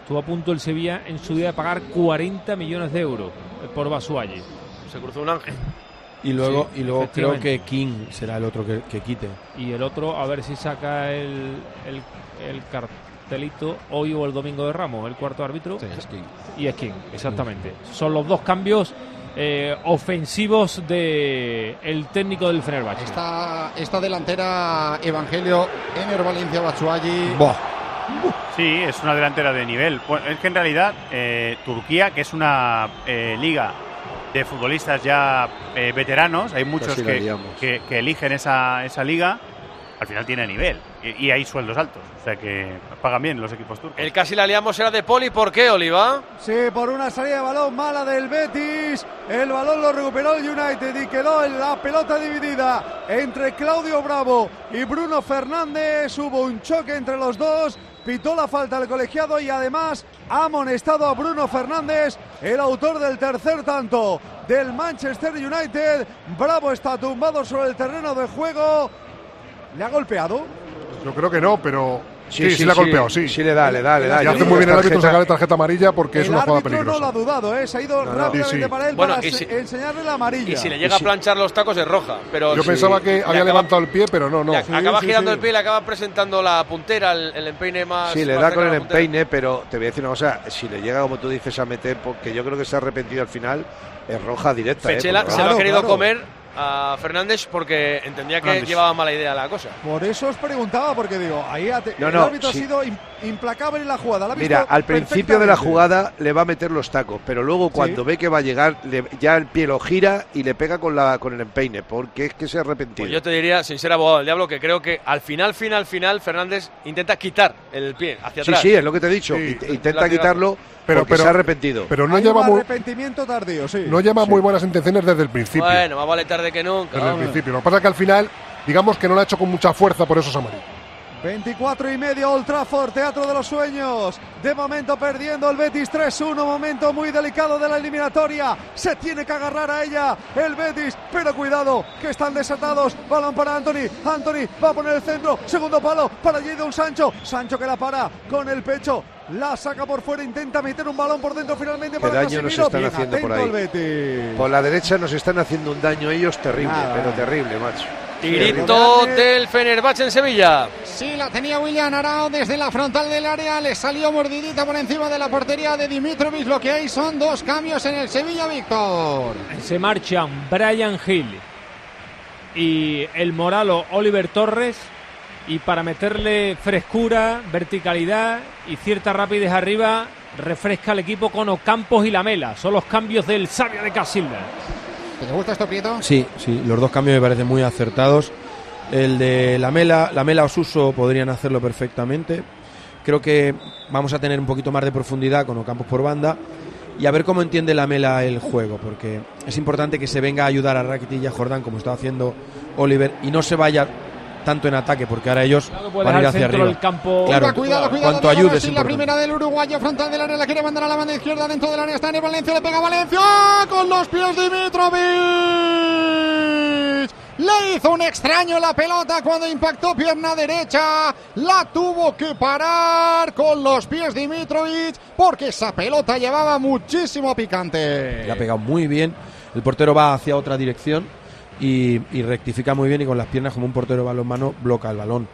Estuvo a punto el Sevilla en su día de pagar 40 millones de euros eh, por Basualli. Se cruzó un ángel. Y luego, Sí, y luego creo que King será el otro que, que quite. Y el otro, a ver si saca el, el, el cartelito hoy o el domingo de Ramos, el cuarto árbitro. Y es King, exactamente. Son los dos cambios eh, ofensivos de el técnico del Fenerbahce. Esta, esta delantera Evangelio Ener Valencia Batshuayi. Sí, es una delantera de nivel. Bueno, es que en realidad eh, Turquía, que es una eh, liga de futbolistas ya eh, veteranos, hay muchos que eligen esa, esa liga. al final tiene nivel y, y hay sueldos altos. O sea que pagan bien los equipos turcos. El casi la liamos era de Poli. ¿Por qué, Oliva? Sí, por una salida de balón mala del Betis. El balón lo recuperó el United y quedó en la pelota dividida entre Claudio Bravo y Bruno Fernández. Hubo un choque entre los dos. Pitó la falta al colegiado y además ha amonestado a Bruno Fernández, el autor del tercer tanto del Manchester United. Bravo está tumbado sobre el terreno de juego. ¿Le ha golpeado? Yo creo que no, pero Sí, sí, sí, sí, le ha sí, golpeado, sí. le da, le da, le da. Y hace muy bien el árbitro sacarle tarjeta amarilla porque es una jugada árbitro no peligrosa. lo ha dudado, ¿eh? se ha ido No, no. rápidamente Sí, sí. para él Bueno, para si- enseñarle la amarilla. Y si le llega a planchar los tacos es roja. Pero Yo si- pensaba que le había acaba- levantado el pie, pero no, no. le acaba Sí, girando sí, el pie y le acaba presentando la puntera, el, el empeine más. Sí, le más da con el la empeine, pero te voy a decir una cosa, si le llega, como tú dices, a meter, porque yo creo que se ha arrepentido al final, es roja directa. ¿eh? Fechela se lo ha querido claro. comer a Fernández porque entendía que Fernández. llevaba mala idea la cosa. Por eso os preguntaba, porque digo, ahí No, el no, árbitro sí. ha sido implacable en la jugada. la Mira, al principio de la jugada le va a meter los tacos, pero luego cuando ve que va a llegar, le- ya el pie lo gira y le pega con, la, con el empeine, porque es que se ha arrepentido. Pues yo te diría, sin ser abogado del diablo, que creo que al final, final, final, Fernández intenta quitar el pie hacia sí, atrás. sí, es lo que te he dicho. Sí. int- Intenta quitarlo Pero- porque pero- se ha arrepentido. Pero no Hay lleva un muy, arrepentimiento tardío, sí. no lleva Sí. muy buenas intenciones desde el principio. Bueno, más vale tarde que nunca. desde el principio. Lo que pasa es que al final, digamos que no lo ha hecho con mucha fuerza, por eso es amarillo. 24 y medio, Old Trafford, Teatro de los Sueños. De momento perdiendo el Betis 3-1, momento muy delicado de la eliminatoria. Se tiene que agarrar a ella el Betis, pero cuidado, que están desatados. Balón para Anthony, Anthony va a poner el centro, segundo palo para Jadon Sancho. Sancho que la para con el pecho. La saca por fuera, intenta meter un balón por dentro finalmente para daño nos están Bien haciendo por ahí. Por la derecha nos están haciendo un daño ellos terrible, Nada. pero terrible, macho. Tirito del Fenerbahce en Sevilla. Sí, la tenía William Arao desde la frontal del área. Le salió mordidita por encima de la portería de Dimitrovic. Lo que hay son dos cambios en el Sevilla, Víctor. Se marchan Brian Hill y el moralo Oliver Torres. Y para meterle frescura, verticalidad y cierta rapidez arriba, refresca el equipo con Ocampos y Lamela. Son los cambios del sabio de Casilda. ¿Te gusta esto, Prieto? Sí, sí, los dos cambios me parecen muy acertados. El de Lamela, Lamela Osuso podrían hacerlo perfectamente. Creo que vamos a tener un poquito más de profundidad con Ocampos por banda y a ver cómo entiende Lamela el juego, porque es importante que se venga a ayudar a Rakitic y a Jordán como está haciendo Oliver y no se vaya tanto en ataque, porque ahora ellos puede van a ir hacia arriba. campo. Claro, cuidado, cuidado. cuanto ayude es la primera del uruguayo frontal del área la quiere mandar a la banda izquierda dentro del área. Está en Valencia, le pega a Valencia con los pies Dimitrovic. Le hizo un extraño la pelota cuando impactó pierna derecha. La tuvo que parar con los pies Dimitrovic porque esa pelota llevaba muchísimo picante. Le ha pegado muy bien. El portero va hacia otra dirección y, y rectifica muy bien y con las piernas como un portero de balonmano bloca el balón.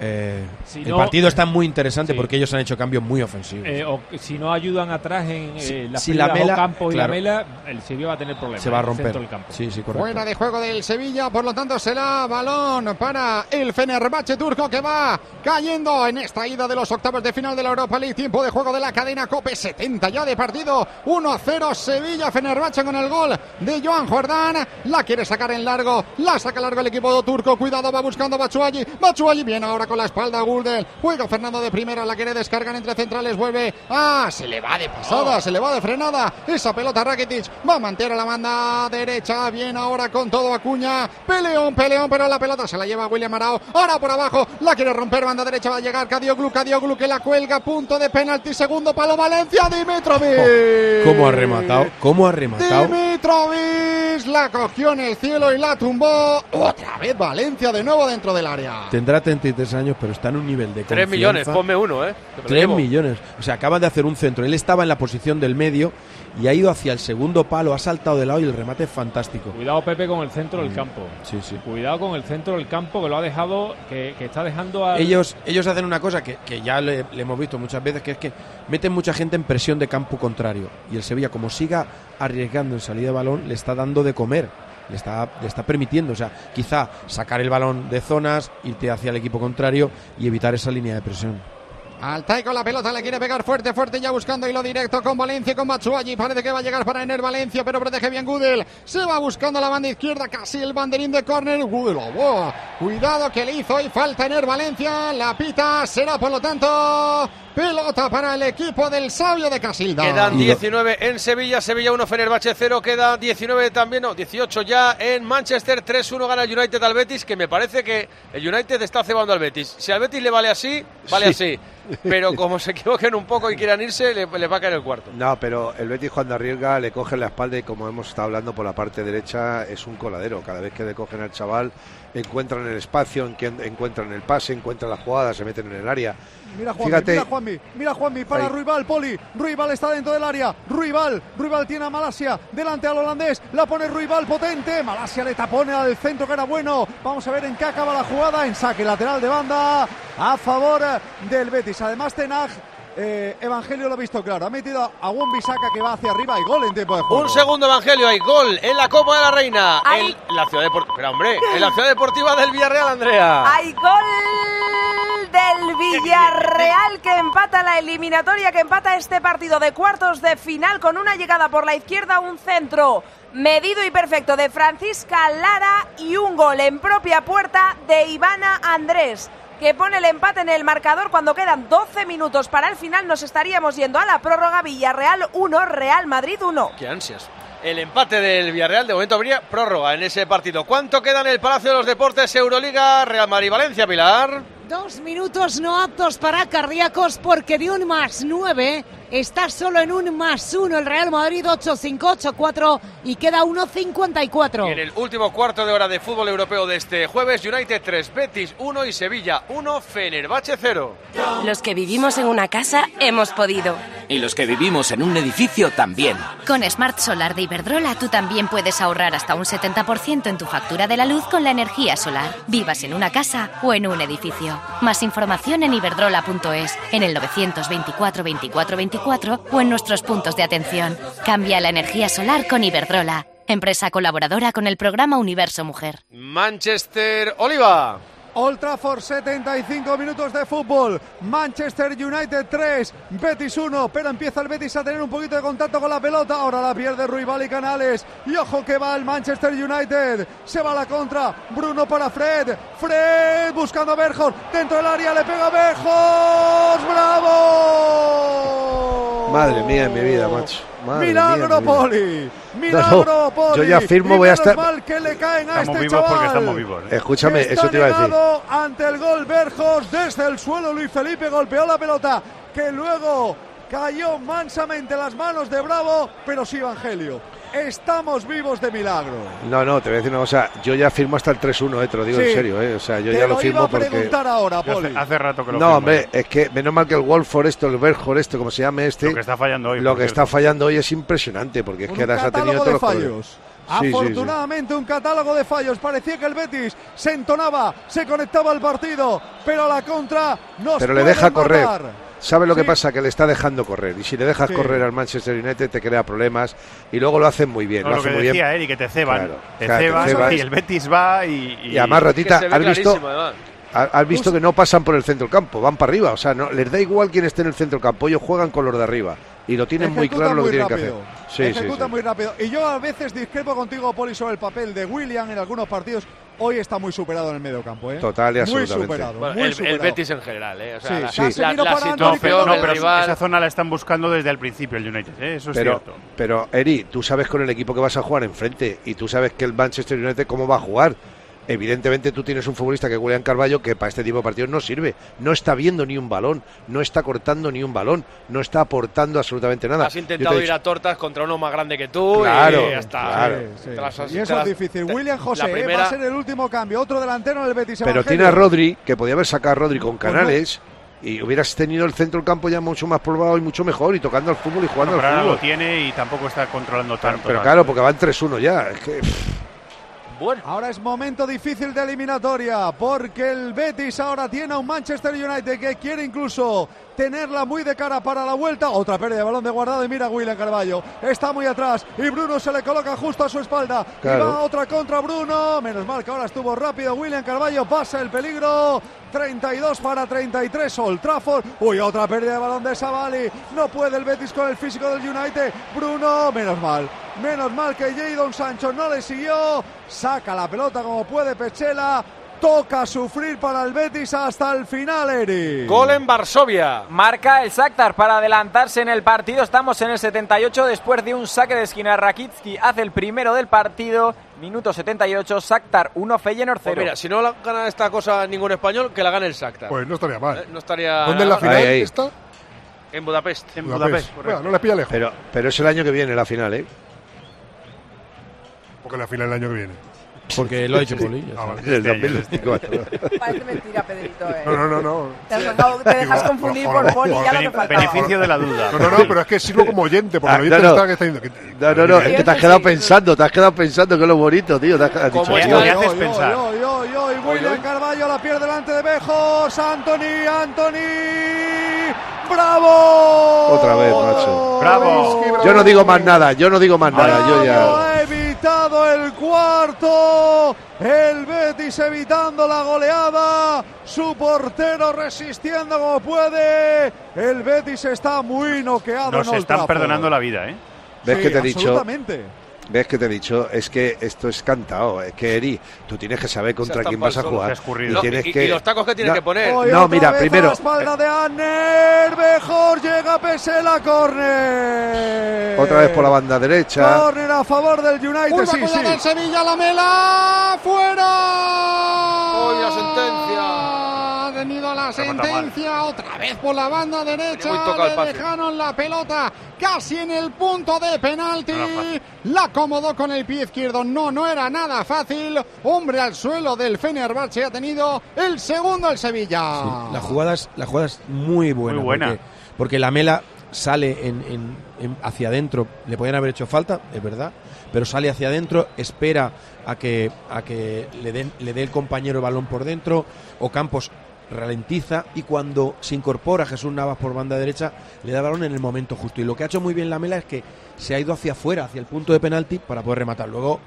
Eh, Si el no- partido está muy interesante Sí. porque ellos han hecho cambios muy ofensivos. Eh, o si no ayudan atrás en Si- eh, la si Lamela- Campo y claro. Lamela, el Sevilla va a tener problemas. Se va a el romper. del campo. Sí, sí, correcto. Fuera de juego del Sevilla, por lo tanto será balón para el Fenerbahce turco que va cayendo en esta ida de los octavos de final de la Europa League. Tiempo de juego de la cadena Cope 70 ya de partido. 1-0 Sevilla Fenerbahce con el gol de Joan Jordán. La quiere sacar en largo, la saca largo el equipo turco. Cuidado, va buscando Bachuayi. Bachuayi viene ahora con la espalda a Gulden. Juega Fernando de primera, la quiere descargar entre centrales, vuelve. Ah, se le va de pasada, se le va de frenada. Esa pelota Rakitic va a mantener a la banda derecha. Bien ahora con todo Acuña. Peleón, peleón, pero la pelota se la lleva William Arao. Ahora por abajo, la quiere romper, banda derecha va a llegar Cadioglu, Cadioglu que la cuelga, punto de penalti, segundo palo Valencia, Dimitrovic. ¿Cómo ha rematado? ¿Cómo ha rematado? Dimitrovic la cogió en el cielo y la tumbó. Otra vez Valencia de nuevo dentro del área. Tendrá 33 años, pero está en un nivel de Tres millones, ponme uno, ¿eh? Que me lo 3 llevo. millones. O sea, acaban de hacer un centro. Él estaba en la posición del medio y ha ido hacia el segundo palo, ha saltado de lado y el remate es fantástico. Cuidado Pepe con el centro del campo. Sí, sí. Cuidado con el centro del campo que lo ha dejado, que, que está dejando a Ellos, ellos hacen una cosa que, que ya le, le hemos visto muchas veces, que es que meten mucha gente en presión de campo contrario. Y el Sevilla, como siga arriesgando en salida de balón, le está dando de comer. Le está, le está permitiendo, o sea, quizá sacar el balón de zonas, irte hacia el equipo contrario y evitar esa línea de presión. Altay con la pelota, le quiere pegar fuerte, fuerte, ya buscando hilo directo con Valencia, con Machuaggi. Parece que va a llegar para Ener Valencia, pero protege bien Gudel. Se va buscando la banda izquierda, casi el banderín de córner. Oh, cuidado que le hizo y falta Ener Valencia. La pita será, por lo tanto, pelota para el equipo del sabio de Casilda. Quedan 19 en Sevilla, Sevilla 1, Fenerbahce 0, queda 19 también, no, 18 ya en Manchester, 3-1 gana el United al Betis, que me parece que el United está cebando al Betis. Si al Betis le vale así, vale Sí. así. Pero como se equivoquen un poco y quieran irse, le, le va a caer el cuarto. No, pero el Betis cuando arriesga le cogen la espalda y como hemos estado hablando por la parte derecha es un coladero. Cada vez que le cogen al chaval encuentran el espacio, encuentran el pase, encuentran la jugada, se meten en el área. Mira Juanmi, Fíjate. mira Juanmi, mira Juanmi para Ahí. Ruibal, Poli. Ruibal está dentro del área. Ruibal, Ruibal tiene a Malasia. Delante al holandés. La pone Ruibal potente. Malasia le tapone al centro que era bueno. Vamos a ver en qué acaba la jugada. En saque lateral de banda a favor del Betis. Además, Tenag. Eh, Evangelio lo ha visto claro. Ha metido a Won Bisaka que va hacia arriba y gol en tiempo de juego. Un segundo, Evangelio, hay gol en la Copa de la Reina. En la ciudad deportiva. Pero hombre, en la ciudad deportiva del Villarreal, Andrea. Hay gol del Villarreal que empata la eliminatoria, que empata este partido de cuartos de final con una llegada por la izquierda, un centro medido y perfecto de Francisca Lara y un gol en propia puerta de Ivana Andrés que pone el empate en el marcador cuando quedan 12 minutos para el final. Nos estaríamos yendo a la prórroga Villarreal 1, Real Madrid 1. Qué ansias. El empate del Villarreal, de momento habría prórroga en ese partido. ¿Cuánto queda en el Palacio de los Deportes Euroliga Real Madrid-Valencia, Pilar? Dos minutos no aptos para cardíacos porque de un más nueve está solo en un más uno el Real Madrid 8-5-8-4 y queda Y en 1.54. el último cuarto de hora de fútbol europeo de este jueves, United 3, Betis 1 y Sevilla 1, Fenerbahce 0. Los que vivimos en una casa hemos podido. Y los que vivimos en un edificio también. Con Smart Solar de Iberdrola tú también puedes ahorrar hasta un 70% en tu factura de la luz con la energía solar, vivas en una casa o en un edificio. Más información en iberdrola.es, en el 924 24 24 o en nuestros puntos de atención. Cambia la energía solar con Iberdrola, empresa colaboradora con el programa Universo Mujer. Manchester, Oliva. Old Trafford, 75 minutos de fútbol. Manchester United 3, Betis 1. Pero empieza el Betis a tener un poquito de contacto con la pelota. Ahora la pierde Ruibal y Canales. Y ojo que va el Manchester United. Se va a la contra. Bruno para Fred. Fred buscando a Berjos. Dentro del área le pega a Berjos. ¡Bravo! Madre mía, en mi vida, macho. Madre Milagro mía. Poli. Milagro No, no, Poli. yo ya firmo, Y voy a estar- mal que le caen a Estamos este vivos chaval. porque estamos vivos. ¿eh? Escúchame, Está eso te iba a decir. ante el gol Berjos desde el suelo Luis Felipe golpeó la pelota que luego cayó mansamente en las manos de Bravo, pero sí Evangelio. Estamos vivos de milagro. No, no, te voy a decir una cosa. Yo ya firmo hasta el 3-1, eh, te lo digo Sí. en serio. Eh. O sea, yo Te ya lo lo firmo iba a porque. preguntar ahora, Poli. hace, hace rato que lo No, firmo, hombre, ¿eh? es que menos mal que el Wolford esto, el Berjor esto, como se llame este. Lo que está fallando hoy, Lo que cierto. está fallando hoy es impresionante, porque es Un que ahora se ha tenido todos de los fallos. problemas. Sí, sí, sí. Afortunadamente un catálogo de fallos. Parecía que el Betis se entonaba, se conectaba al partido, pero a la contra nos Pero le deja correr. ¿Sabe lo que Sí. pasa? Que le está dejando correr. Y si le dejas Sí. correr al Manchester United te crea problemas. Y luego lo hacen muy bien. No, lo lo hacen que muy decía bien. Eric, que te ceban. Claro, te claro, te ceban ceban. y el Betis va y... Y además, Ratita, Que has visto, además. ha- has visto que no pasan por el centro del campo, van para arriba. O sea, no les da igual quién esté en el centro del campo. Ellos juegan con los de arriba. Y lo tienen muy claro lo que muy tienen que rápido. hacer. Sí, sí, Ejecuta sí. muy rápido. Y yo a veces discrepo contigo, Poli, sobre el papel de William en algunos partidos. Hoy está muy superado en el medio campo. ¿eh? Total y Muy absolutamente. superado. Bueno, muy el, el superado. Betis en general, ¿eh? O sea, Sí, la, sí. la-. No, pero esa zona la están buscando desde el principio el United, ¿eh? eso es Pero, cierto. pero, Eri, tú sabes con el equipo que vas a jugar enfrente y tú sabes que el Manchester United cómo va a jugar. Evidentemente tú tienes un futbolista que es William Carballo que para este tipo de partidos no sirve. No está viendo ni un balón, no está cortando ni un balón, no está aportando absolutamente nada. Has intentado ir dicho- a tortas contra uno más grande que tú Claro, y ya está. claro. Sí, las has- Y eso es difícil. William José la ¿eh? va primera- a ser el último cambio. Otro delantero en el Betis. Pero Evangelio. tiene a Rodri, que podía haber sacado a Rodri con Pues no. Canales. Y hubieras tenido el centro del campo ya mucho más probado y mucho mejor, y tocando al fútbol y jugando Bueno, pero al ahora fútbol. lo tiene y tampoco está controlando tanto. Pero ¿vale? claro, porque van 3-1 ya. Es que, pff, Bueno. Ahora es momento difícil de eliminatoria porque el Betis ahora tiene a un Manchester United que quiere incluso tenerla muy de cara para la vuelta. Otra pérdida de balón de guardado y mira a William Carballo. Está muy atrás y Bruno se le coloca justo a su espalda. Claro. Y va otra contra Bruno. Menos mal que ahora estuvo rápido William Carballo. Pasa el peligro. 32 para 33 Old Trafford. Uy, otra pérdida de balón de Savali. No puede el Betis con el físico del United. Bruno, menos mal. Menos mal que Jadon Sancho no le siguió. Saca la pelota como puede Pechela. Toca sufrir para el Betis hasta el final, Eri. Gol en Varsovia. Marca el Shakhtar para adelantarse en el partido. Estamos en el 78 después de un saque de esquina. Rakitsky hace el primero del partido. Minuto 78, Shakhtar 1, Feyenoord 0. Pues mira, si no la gana esta cosa ningún español, que la gane el Shakhtar. Pues no estaría mal. Eh, No estaría. ¿Dónde es la final Ahí, ahí. esta? En Budapest. En Budapest. Budapest, correcto. Bueno, no les pilla lejos, Pero, pero es el año que viene la final, ¿eh? Porque la final el año que viene. Porque lo ha dicho Poli. Ah, está. vale. Del 2024. Parece mentira, Pedrito. ¿eh? No, no, no, no. Te, has dejado- te dejas confundir por Poli, ya lo que faltaba. Beneficio de la duda. No, no, no, pero es que sirvo como oyente, porque Ah, el oyente no, no. está que está diciendo que- No, no, no, es que te has quedado pensando, te has quedado pensando que es lo bonito, tío. Te has, has dicho, tío, haces pensar. oy, oy, William Carballo la pierde delante de Bejos. Anthony, Anthony. ¡Bravo! Otra vez, macho. Bravo. Yo no digo más nada, yo no digo más nada, yo ya. El cuarto. El Betis evitando la goleada. Su portero resistiendo como puede. El Betis está muy noqueado. Nos en están perdonando la vida, ¿eh? ¿Ves Sí, que te he dicho? ¿Ves que te he dicho? Es que esto es cantado. Es que, Eri, tú tienes que saber contra quién vas a jugar. Y, No, tienes y- y que... los tacos que tienes No, que poner. No, mira, primero- la espalda de Anner. Mejor llega Pesela, córner. Otra vez por la banda derecha. Córner a favor del United. Curva Sí, sí. del Sevilla, la mela fuera. La sentencia otra vez por la banda derecha. Le dejaron la pelota casi en el punto de penalti. No. La acomodó con el pie izquierdo. No, no era nada fácil. Hombre al suelo del Fenerbahce ha tenido el segundo el Sevilla. Sí, la jugada es, la jugada es muy buena. Muy buena. Porque, porque la mela sale en, en- en- hacia adentro. Le podían haber hecho falta, es verdad. Pero sale hacia adentro, espera a que, a que le, den, le dé el compañero el balón por dentro. O Campos ralentiza y cuando se incorpora Jesús Navas por banda derecha le da el balón en el momento justo y lo que ha hecho muy bien la mela es que se ha ido hacia afuera hacia el punto de penalti para poder rematar luego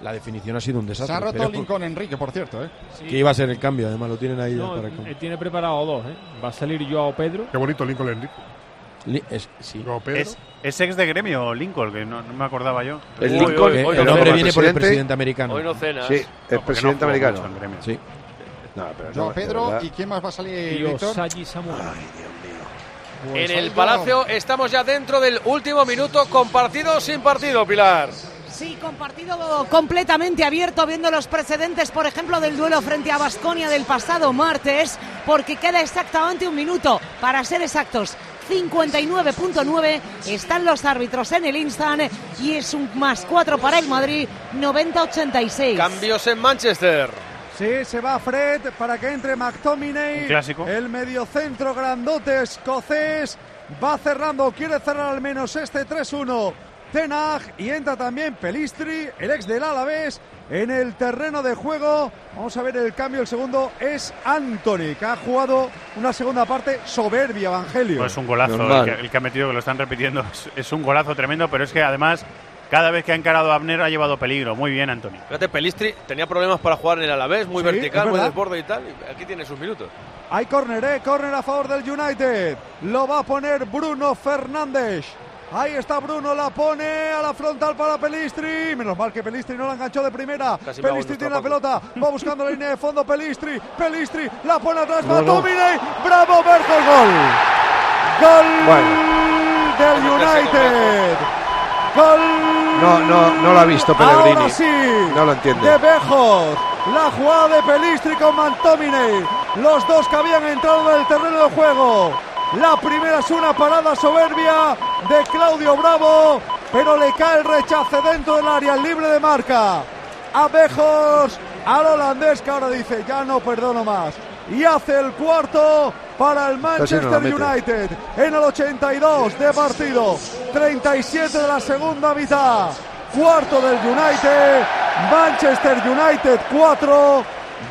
la definición ha sido un desastre Se ha roto pero Lincoln Enrique, por cierto. ¿eh? que iba a ser el cambio además lo tienen ahí No, para el eh, tiene preparado dos, ¿eh? Va a salir Joao Pedro. Qué bonito Lincoln Enrique. Es- sí. Es, es ex de gremio, Lincoln, que no, no me acordaba yo. El Lincoln, Eh, hoy el nombre cenas. viene por el presidente. americano. Hoy no cenas. Sí, es No, presidente americano. Sí. No, pero Joao no, de Pedro. verdad. ¿Y quién más va a salir, Y Víctor? Osayi Samuel. Pues En el Palacio estamos ya dentro del último minuto con partido sin partido, Pilar. Sí, compartido completamente abierto, viendo los precedentes, por ejemplo, del duelo frente a Basconia del pasado martes, porque queda exactamente un minuto, para ser exactos. 59.9 están los árbitros en el instant y es un más 4 para el Madrid, 90-86. Cambios en Manchester. Sí, se va Fred para que entre McTominay. Un clásico. El mediocentro grandote escocés va cerrando, quiere cerrar al menos este 3-1. Tenag y entra también Pelistri, el ex del Alavés, en el terreno de juego. Vamos a ver el cambio, el segundo es Anthony, que ha jugado una segunda parte soberbia, Evangelio. Pues es un golazo el que, el que ha metido, que lo están repitiendo. Es, es un golazo tremendo, pero es que además, cada vez que ha encarado a Abner ha llevado peligro. Muy bien, Antonio. Fíjate, Pelistri tenía problemas para jugar en el Alavés, muy Sí, vertical, muy desborde y tal. y aquí tiene sus minutos. Hay córner, ¿eh? Córner a favor del United. Lo va a poner Bruno Fernández. Ahí está Bruno, la pone a la frontal para Pelistri. Menos mal que Pelistri no la enganchó de primera. Casi Pelistri el tiene la pelota, va buscando la línea de fondo. Pelistri, Pelistri, la pone atrás. No, va no. Domine. Bravo, Berger, gol. Gol Bueno. del United. Gol. No, no, no lo ha visto Pellegrini. Ahora sí. No lo entiende. De Bejos. La jugada de Pelistri con Mantomine. Los dos que habían entrado en el terreno de juego. La primera es una parada soberbia de Claudio Bravo. Pero le cae el rechace dentro del área libre de marca. A Bejos. Al holandés que ahora dice ya no perdono más. Y hace el cuarto para el Manchester. United en el 82 de partido. 37 de la segunda mitad. Cuarto del United, Manchester United 4,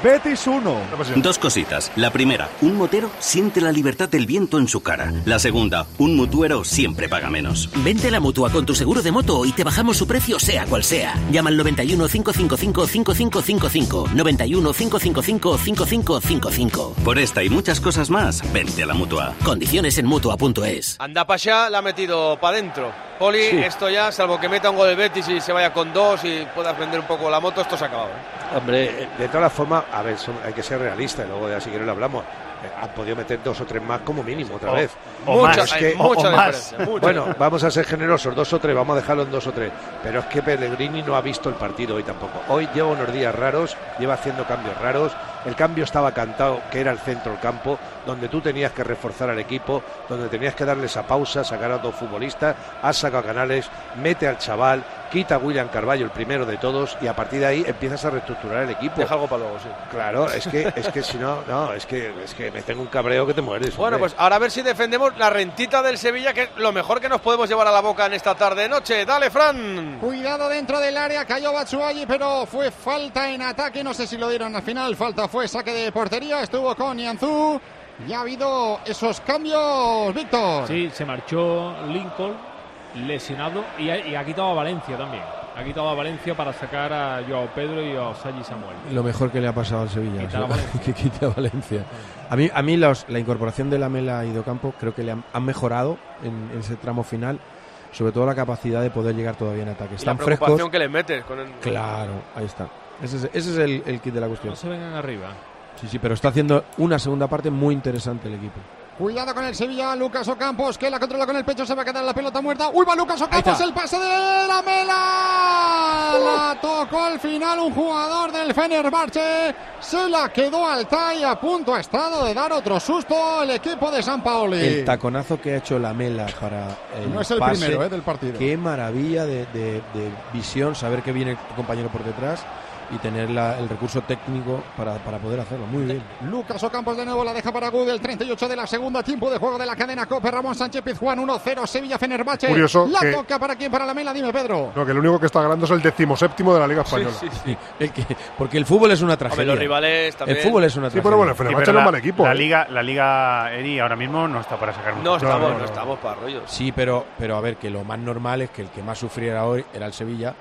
Betis 1. Dos cositas. La primera, un motero siente la libertad del viento en su cara. La segunda, un mutuero siempre paga menos. Vente a la mutua con tu seguro de moto y te bajamos su precio sea cual sea. Llama al 91 555 5555. 91 555 5555. Por esta y muchas cosas más, vente a la mutua. Condiciones en mutua.es. Anda Pasha la ha metido para adentro. Poli, Sí. esto ya, salvo que meta un gol el Betis y se vaya con dos y puedas vender un poco la moto, esto se ha acabado. ¿eh? Hombre, de todas formas, a ver, son- hay que ser realista y luego ya si quieres lo hablamos. Eh, Han podido meter dos o tres más como mínimo otra vez. o Mucha- hay que- mucha O- o más. mucha. Bueno, vamos a ser generosos, dos o tres, vamos a dejarlo en dos o tres. Pero es que Pellegrini no ha visto el partido hoy tampoco. Hoy lleva unos días raros, lleva haciendo cambios raros. El cambio estaba cantado, que era el centro del campo, donde tú tenías que reforzar al equipo, donde tenías que darle esa pausa, sacar a dos futbolistas, has sacado a Canales, mete al chaval, quita a William Carballo, el primero de todos, y a partir de ahí empiezas a reestructurar el equipo. Deja algo para luego, sí. Claro, es que, es que si no, no, es que, es que me tengo un cabreo que te mueres. Bueno, hombre. pues ahora a ver si defendemos la rentita del Sevilla, que es lo mejor que nos podemos llevar a la boca en esta tarde-noche. Dale, Fran. Cuidado dentro del área, cayó Batshuayi, pero fue falta en ataque. No sé si lo dieron al final. Falta fue saque de portería. Estuvo con Yanzú. Y ha habido esos cambios, Víctor. Sí, se marchó Lincoln lesionado y ha, y ha quitado a Valencia también. Ha quitado a Valencia para sacar a Joao Pedro y a Osayi Samuel. Lo mejor que le ha pasado al Sevilla. O sea, que quite a Valencia. A mí, a mí los- la incorporación de Lamela y Docampo creo que le han, han mejorado en, en ese tramo final. Sobre todo la capacidad de poder llegar todavía en ataque. Y la Están preocupación frescos. que le metes con el... Claro, ahí está. Ese es, ese es el, el kit de la cuestión. No se vengan arriba. Sí, sí, pero está haciendo una segunda parte muy interesante el equipo. Cuidado con el Sevilla, Lucas Ocampos, que la controla con el pecho, se va a quedar la pelota muerta. ¡Uy, va Lucas Ocampos! El pase de la Mela. La tocó al final un jugador del Fenerbahce. Se la quedó al y a punto ha estado de dar otro susto el equipo de San Paoli. El taconazo que ha hecho Lamela para el No es el pase, primero, eh, del partido. Qué maravilla de, de- de visión, saber que viene tu compañero por detrás y tener la- el recurso técnico para, para poder hacerlo. Muy bien. Lucas Ocampos de nuevo la deja para Good, el 38 de la segunda, tiempo de juego de la cadena Cope, Ramón Sánchez Pizjuán 1-0, Sevilla Fenerbahce. Curioso la que- toca para quién, para la Mela, dime Pedro. No, que el único que está ganando es el decimoséptimo de la Liga Española. El que- porque el fútbol es una tragedia. los rivales también. El fútbol es una Sí, tragedia. pero bueno, el Fenerbahce no es mal equipo. La ¿eh? liga, la liga Eri ahora mismo no está para sacar mucho. No estamos, no, no, no. estamos para rollos. Sí, pero, pero a ver, que lo más normal es que el que más sufriera hoy era el Sevilla.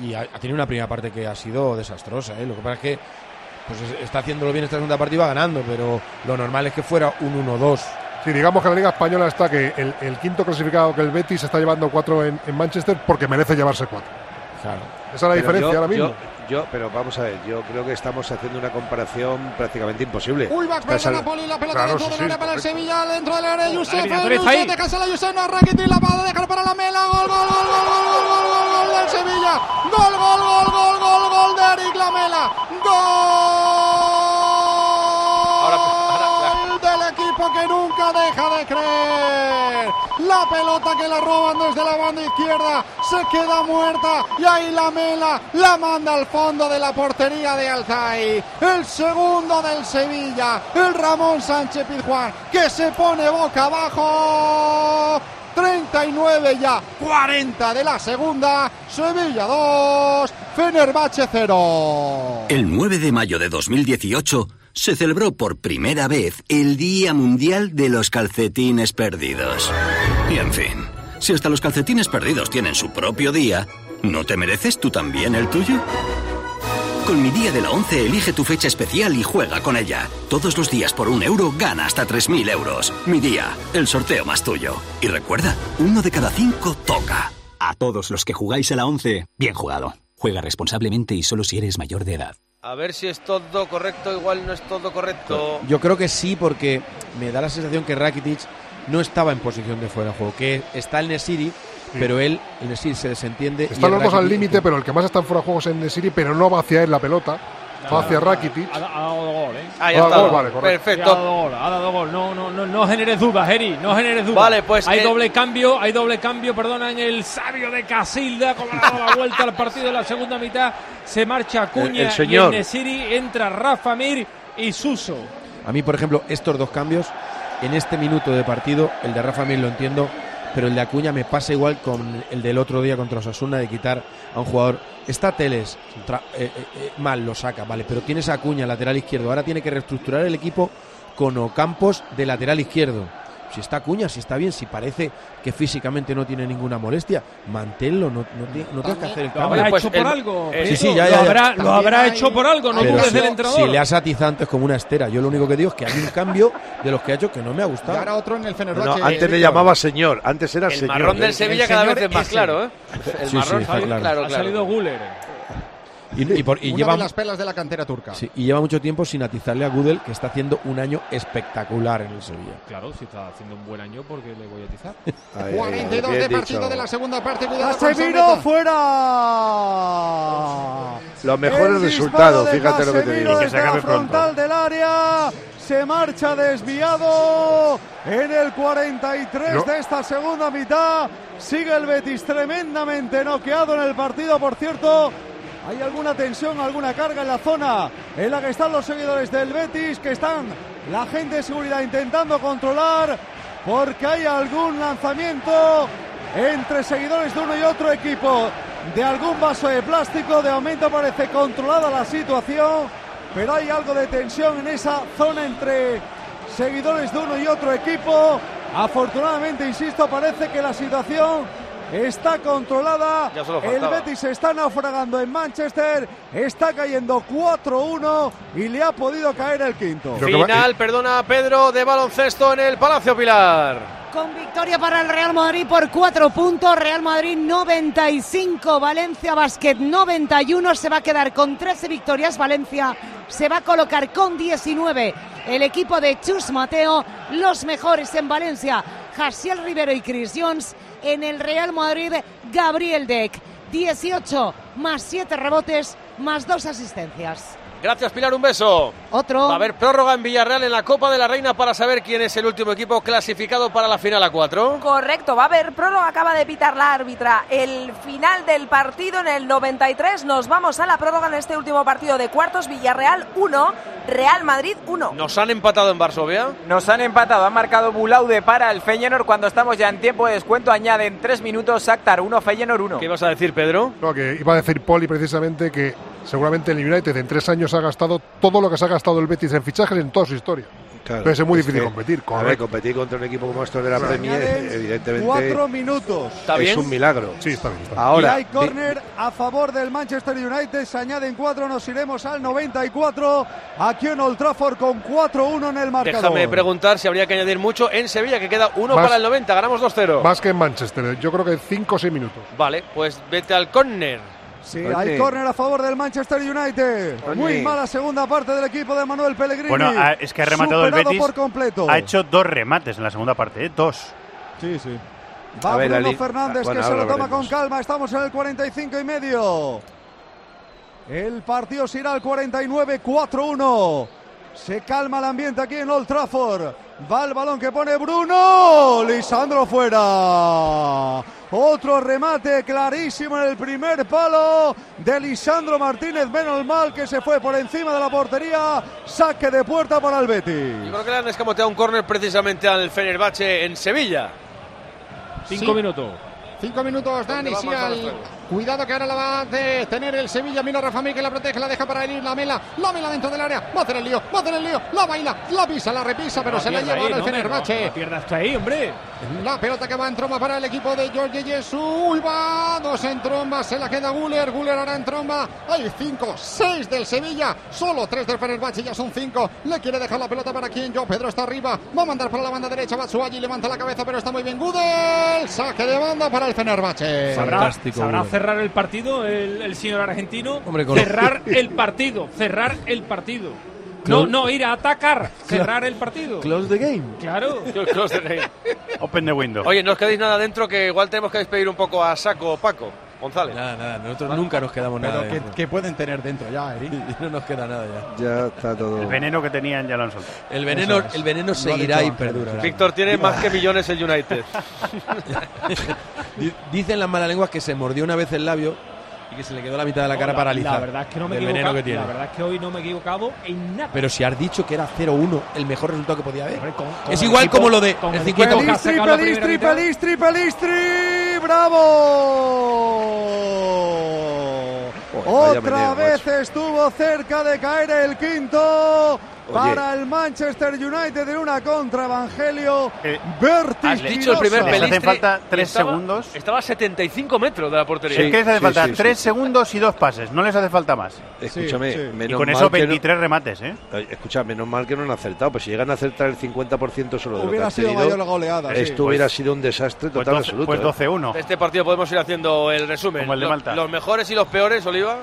Y ha, ha tenido una primera parte que ha sido desastrosa. ¿eh? Lo que pasa es que pues es- está haciéndolo bien esta segunda parte y va ganando, pero lo normal es que fuera un 1-2. Sí, digamos que la Liga Española está que el, el quinto clasificado que el Betis está llevando cuatro en, en Manchester porque merece llevarse cuatro. Claro. Esa es la Pero diferencia yo- ahora mismo. Yo, yo- pero vamos a ver, yo creo que estamos haciendo una comparación prácticamente imposible. Uy, va al- Napoli, la pelota Claro, dentro sí, del sí, área para el. Sevilla, dentro del área, Yusef, está Yusef, ahí. déjasela a Yusef, no Rakitic, la va a dejar para la Mela, gol, gol, gol, gol, gol, gol, gol, gol, gol del Sevilla, gol, gol, gol, gol, gol, gol de Eric Lamela, gol pelota que la roban desde la banda izquierda, se queda muerta y ahí la Mela la manda al fondo de la portería de Alzai, el segundo del Sevilla, el Ramón Sánchez Pizjuán, que se pone boca abajo. 39 ya, 40 de la segunda, Sevilla 2, Fenerbahce 0. El 9 de mayo de 2018 se celebró por primera vez el Día Mundial de los Calcetines Perdidos. Y en fin, si hasta los calcetines perdidos tienen su propio día, ¿no te mereces tú también el tuyo? Con mi día de la 11 elige tu fecha especial y juega con ella. Todos los días por un euro gana hasta 3.000 euros. Mi día, el sorteo más tuyo. Y recuerda, uno de cada cinco toca. A todos los que jugáis a la 11, bien jugado. Juega responsablemente y solo si eres mayor de edad. A ver si es todo correcto, igual no es todo correcto. Yo creo que sí, porque me da la sensación que Rakitic no estaba en posición de fuera de juego. Que está el Nesiri, pero él, el Nesiri se desentiende. Están el los dos al límite, pero el que más está en fuera de juego es en Nesiri, pero no va hacia él la pelota. Va hacia Rakitic. Ha, ha dado gol, ¿eh? Ah, ya está. gol, vale, correcto. Perfecto. Ha dado gol, ha dado gol. No, no, no, no generes dudas, Eri, no generes dudas. Vale, pues, Hay eh, doble cambio, hay doble cambio, perdona, en el sabio de Casilda, como ha dado la vuelta al partido de la segunda mitad. Se marcha Acuña El- el señor. y el Nesiri, entra Rafa Mir y Suso. A mí, por ejemplo, estos dos cambios, en este minuto de partido, el de Rafa Mir lo entiendo, pero el de Acuña me pasa igual con el del otro día contra Osasuna de quitar a un jugador. Está Teles, eh, eh, eh, mal lo saca, vale, pero tienes a Acuña, lateral izquierdo. Ahora tiene que reestructurar el equipo con Ocampos de lateral izquierdo. Si está Acuña, si está bien, si parece que físicamente no tiene ninguna molestia, manténlo, no, no, ti- no tienes que hacer el Lo cambio. habrá Pues hecho por el- algo. eh, Sí, sí, ya, lo ya, habrá, lo habrá hecho por algo, no dudes si, del entrenador. si le has atizado antes como una estera, yo lo único que digo es que hay un cambio de los que ha hecho que no me ha Y gustado. ahora otro en el Fenerbahce. no, antes le llamaba señor, antes era El señor. marrón del. Sevilla el cada vez es más claro, ¿eh? El Sí, marrón sí, está sí, claro. claro, Ha claro. salido Guller. Y, y por- y Una lleva, de las pelas de la cantera turca. sí, y lleva mucho tiempo sin atizarle a Gudel, que está haciendo un año espectacular en el Sevilla. Claro, si está haciendo un buen año, ¿por qué le voy a atizar? Ahí, ahí, 42 bien de dicho. partido de la segunda parte. Casemiro fuera. Los mejores resultados, fíjate lo que te digo. Y que se acabe pronto. frontal del área. Se marcha desviado en el 43 No. de esta segunda mitad. Sigue el Betis tremendamente noqueado en el partido, por cierto. Hay alguna tensión, alguna carga en la zona en la que están los seguidores del Betis, que están la gente de seguridad intentando controlar, porque hay algún lanzamiento entre seguidores de uno y otro equipo de algún vaso de plástico. De momento parece controlada la situación, pero hay algo de tensión en esa zona entre seguidores de uno y otro equipo. Afortunadamente, insisto, parece que la situación está controlada. El. Betis se está naufragando en Manchester, está cayendo 4-1 y le ha podido caer el quinto. Final, perdona Pedro, de baloncesto en el Palacio Pilar. Con victoria para el Real Madrid por cuatro puntos, Real Madrid 95, Valencia Basket 91, se va a quedar con 13 victorias, Valencia se va a colocar con 19. El equipo de Chus Mateo, los mejores en Valencia, Jasiel Rivero y Chris Jones, en el Real Madrid, Gabriel Deck, 18 más 7 rebotes más 2 asistencias. Gracias Pilar, un beso. Otro. Va a haber prórroga en Villarreal en la Copa de la Reina para saber quién es el último equipo clasificado para la final a 4. Correcto, va a haber prórroga, acaba de pitar la árbitra. El final del partido en el 93. Nos vamos a la prórroga en este último partido de cuartos. Villarreal 1, Real Madrid 1. Nos han empatado en Varsovia. Nos han empatado, han marcado Bulaude para el Feyenoord cuando estamos ya en tiempo de descuento. Añaden 3 minutos, Shakhtar 1, Feyenoord 1. ¿Qué ibas a decir, Pedro? No, que iba a decir Poli precisamente que seguramente el United en tres años ha gastado todo lo que se ha gastado el Betis en fichajes en toda su historia. Claro, Entonces es muy es difícil que, competir. A ver, correcto. competir contra un equipo como estos de la Premier, evidentemente, Cuatro minutos. ¿Está es bien? un milagro. Sí, está bien. está bien. y Ahora, hay córner a favor del Manchester United. Se añaden cuatro, nos iremos al 94. Aquí en Old Trafford con 4-1 en el marcador. Déjame preguntar si habría que añadir mucho en Sevilla, que queda uno Más- para el 90. Ganamos 2-0. Más que en Manchester, yo creo que 5 o 6 minutos. Vale, pues vete al córner. Sí, hay córner a favor del Manchester United. Muy mala segunda parte del equipo de Manuel Pellegrini. Bueno, ha- es que ha rematado el Betis. por completo. Ha hecho dos remates en la segunda parte, ¿eh? dos. Sí, sí. Va A ver, Bruno Fernández Bueno, que se ahora lo toma con calma. Estamos en el 45 y medio. El partido se irá al 49, 4-1. Se calma el ambiente aquí en Old Trafford. Va el balón que pone Bruno. Lisandro fuera. Otro remate clarísimo en el primer palo de Lisandro Martínez. Menos mal que se fue por encima de la portería. Saque de puerta para el Yo Betis. creo que le han escamoteado un córner precisamente al Fenerbahce en Sevilla. Cinco Sí. minutos. Cinco minutos, Dani, sí, al- los juegos? Cuidado que ahora la va a tener el Sevilla. Mira Rafa Mí que la protege, la deja para ir la mela. La mela dentro del área. Va a hacer el lío, va a hacer el lío. La baila, la pisa, la repisa, pero se la lleva ahí, ahora el no, Fenerbahce. no, no pierda hasta ahí, hombre. La pelota que va en tromba para el equipo de Jorge Jesús. Uy, va. Dos en tromba. Se la queda Guller. Guller ahora en tromba. Hay cinco, seis del Sevilla. Solo tres del Fenerbahce. Ya son cinco. Le quiere dejar la pelota para quien. Yo. Pedro está arriba. Va a mandar para la banda derecha. Batsuagi levanta la cabeza, pero está muy bien. Gudel. Saque de banda para el Fenerbahce. ¿Sabrá, Fantástico, sabrá. Cerrar el partido el, el señor argentino? Hombre, con- cerrar el partido, cerrar el partido. No, no ir a atacar, cerrar el partido. Close the game. Claro. Close the game. Open the window. Oye, no os quedéis nada dentro, que igual tenemos que despedir un poco a Saco Paco. González. Nada, nada, nosotros nunca nos quedamos nada. Pero que, dentro. que pueden tener dentro ya, Eric. no nos queda nada ya. ya está todo. El veneno que tenían ya lo han soltado. El veneno, es. el veneno seguirá y perdurará. Víctor tiene más que millones el United. Di- Dicen las malas lenguas que se mordió una vez el labio y que se le quedó la mitad de la No, cara la- paralizada. La verdad es que no me he del veneno que tiene. La verdad es que hoy no me he equivocado en nada. Pero si has dicho que era 0-1 el mejor resultado que podía haber. con es igual equipo- como lo de con el el 50 equipo que ha Pelistri, Pelistri. Pelistri, Pelistri, ¡bravo! Otra vez estuvo cerca de caer el quinto para el Manchester United en una contra Evangelio Eh, Has dicho el primer Les hacen falta tres estaba- segundos. Estaba a 75 metros de la portería. es que les hace falta tres segundos y dos pases, no les hace falta más. Escúchame, Y menos con mal eso que no- 23 remates, ¿eh? Escucha, menos mal que no han acertado. Pues si llegan a acertar el 50% solo de lo Hubiera que sido tenido, mayor la goleada, sí. Esto Pues- hubiera sido un desastre pues total 12 absoluto. pues ¿eh? 12-1. De este partido podemos ir haciendo el resumen. Como el de Los- Malta. Los, mejores y los peores, Oliva.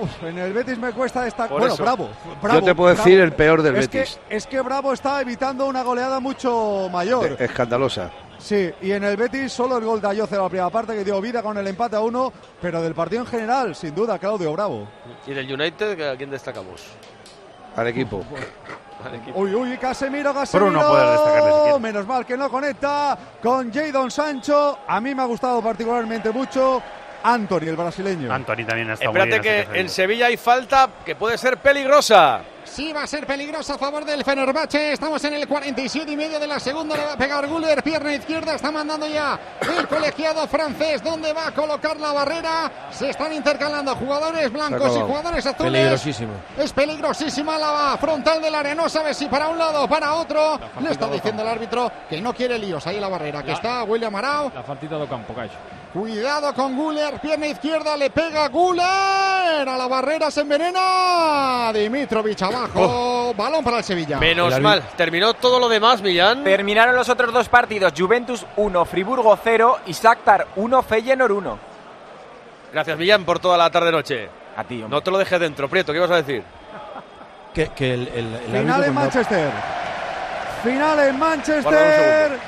Uf, en el Betis me cuesta destacar. Bueno, bravo, bravo. Yo te puedo bravo. decir el peor del es Betis. Que, es que Bravo está evitando una goleada mucho mayor. De- Escandalosa. Sí, y en el Betis solo el gol de Ayoce en la primera parte que dio vida con el empate a uno, pero del partido en general, sin duda, Claudio Bravo. Y del United, ¿a quién destacamos? Al equipo. Al equipo. Uy, uy, Casemiro, Casemiro. Puede. Menos mal que no conecta con Jadon Sancho. A mí me ha gustado particularmente mucho Anthony, el brasileño. Anthony también ha estado muy Espérate bien. que en Sevilla hay falta que puede ser peligrosa. Sí, va a ser peligroso a favor del Fenerbahce. Estamos en el 47 y medio de la segunda. Le va a pegar Guller, pierna izquierda. Está mandando ya el colegiado francés. ¿Dónde va a colocar la barrera? Se están intercalando jugadores blancos y jugadores azules. Peligrosísimo. Es peligrosísima la frontal del área. No sabe si para un lado o para otro. Le está diciendo el árbitro que no quiere líos. Ahí la barrera. Que está William Arau. La faltita do campo, Caixo. Cuidado con Guller, pierna izquierda, le pega Guller, a la barrera se envenena, Dimitrovic abajo, balón para el Sevilla. Menos mal. Terminó todo lo demás, Millán. Terminaron los otros dos partidos. Juventus 1, Friburgo 0 y Shakhtar 1, Feyenoord 1. Gracias, Millán, por toda la tarde-noche. A ti, hombre. No te lo dejes dentro, Prieto. ¿Qué ibas a decir? Que, que el, el- el Final en cuando- Manchester. Final en Manchester.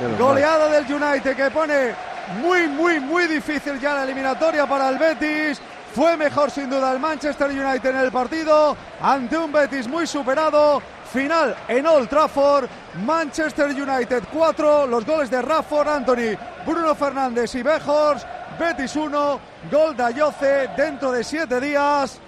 Menos Goleada del United que pone muy, muy, muy difícil ya la eliminatoria para el Betis. Fue mejor sin duda el Manchester United en el partido ante un Betis muy superado. Final en Old Trafford. Manchester United 4. Los goles de Rafford, Anthony, Bruno Fernández y Bejors. Betis 1. Gol de Ayoce dentro de 7 días.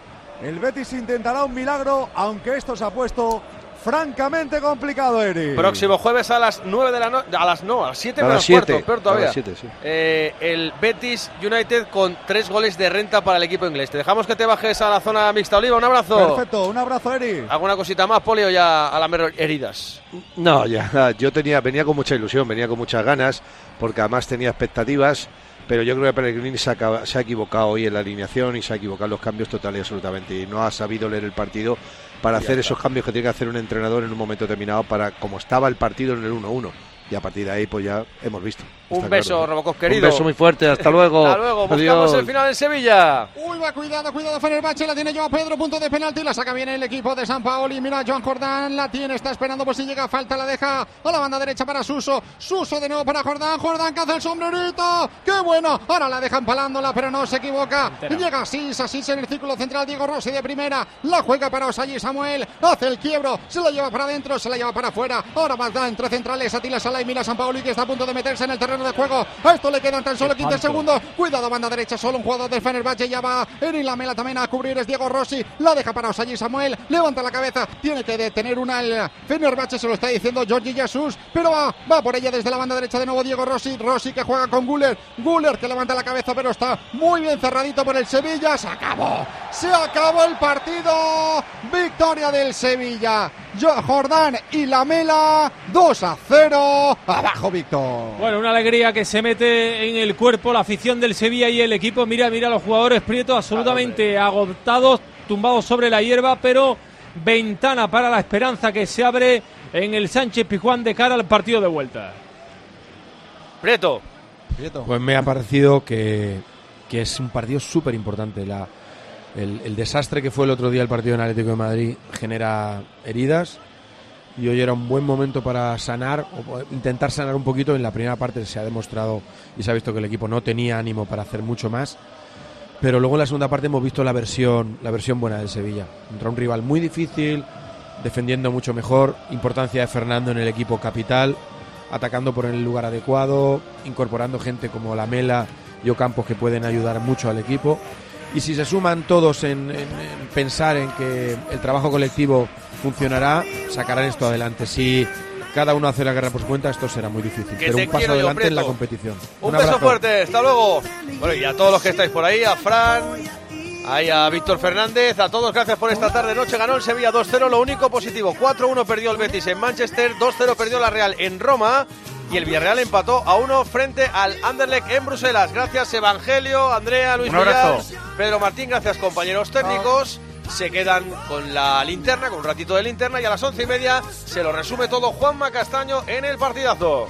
El Betis intentará un milagro, aunque esto se ha puesto francamente complicado, Eri. Próximo jueves a las 9 de la noche. A las no, a las 7 A menos las siete, cuarto, peor a todavía. las siete, sí. Eh, el Betis United con tres goles de renta para el equipo inglés. Te dejamos que te bajes a la zona mixta, Oliva. Un abrazo. Perfecto, un abrazo, Eri. ¿Alguna cosita más, Polio, ya a las heridas? No, ya, yo tenía, venía con mucha ilusión, venía con muchas ganas, porque además tenía expectativas, pero yo creo que Pellegrini se, ha equivocado hoy en la alineación y se ha equivocado en los cambios total y absolutamente, y no ha sabido leer el partido para hacer esos cambios que tiene que hacer un entrenador en un momento determinado para como estaba el partido en el 1-1. Y a partir de ahí, pues ya hemos visto. Un beso, claro. Robocop querido. Un beso muy fuerte, hasta luego. Hasta luego, buscamos Adiós. el final en Sevilla. Uy, va, cuidado, cuidado, Fenerbahce, la tiene Joao Pedro, punto de penalti, la saca bien el equipo de San Paoli, mira, Joan Jordán, la tiene, está esperando por si llega, falta, la deja a la banda derecha para Suso, Suso de nuevo para Jordán, Jordán que hace el sombrerito, qué bueno, ahora la deja empalándola, pero no se equivoca, llega Asís, Asís en el círculo central, Diego Rossi de primera, la juega para Osayi Samuel, hace el quiebro, se la lleva para adentro, se la lleva para afuera, ahora más da entre centrales, Atila Sala y mira San Paoli que está a punto de meterse en el terreno de juego, a esto le quedan tan solo 15 segundos, cuidado, banda derecha, solo un jugador del Fenerbahce, ya va Eri Lamela también a cubrir, es Diego Rossi, la deja para Osayi Samuel, levanta la cabeza, tiene que detener una el Fenerbahce, se lo está diciendo Georgi Jesus, pero va, va por ella desde la banda derecha de nuevo Diego Rossi, Rossi que juega con Guller, Guller que levanta la cabeza, pero está muy bien cerradito por el Sevilla, se acabó, se acabó el partido, victoria del Sevilla, Jo- Jordán y Lamela, 2 a 0, abajo Víctor. Bueno, una alegría que se mete en el cuerpo la afición del Sevilla y el equipo. Mira, mira los jugadores prietos absolutamente agotados, tumbados sobre la hierba, pero ventana para la esperanza que se abre en el Sánchez Pijuán de cara al partido de vuelta. Prieto. Pues me ha parecido que, que es un partido súper importante. La, el, el desastre que fue el otro día el partido en Atlético de Madrid genera heridas y hoy era un buen momento para sanar o intentar sanar un poquito. En la primera parte se ha demostrado y se ha visto que el equipo no tenía ánimo para hacer mucho más. Pero luego en la segunda parte hemos visto la versión, la versión buena del Sevilla. Contra un rival muy difícil, defendiendo mucho mejor, importancia de Fernando en el equipo capital, atacando por el lugar adecuado, incorporando gente como Lamela y Ocampos que pueden ayudar mucho al equipo. y si se suman todos en- en pensar en que el trabajo colectivo funcionará, sacarán esto adelante. Si cada uno hace la guerra por su cuenta, esto será muy difícil. Que Pero un paso adelante en la competición. Un, beso abrazo. fuerte, hasta luego. Bueno, y a todos los que estáis por ahí, a Fran, ahí a Víctor Fernández, a todos, gracias por esta tarde noche. Ganó el Sevilla 2-0, lo único positivo. 4-1 perdió el Betis en Manchester, 2-0 perdió la Real en Roma. Y el Villarreal empató a uno frente al Anderlecht en Bruselas. Gracias Evangelio, Andrea, Luis Un. Villar, Pedro Martín, gracias compañeros técnicos. Se quedan con la linterna, con un ratito de linterna y a las once y media se lo resume todo Juanma Castaño en el partidazo.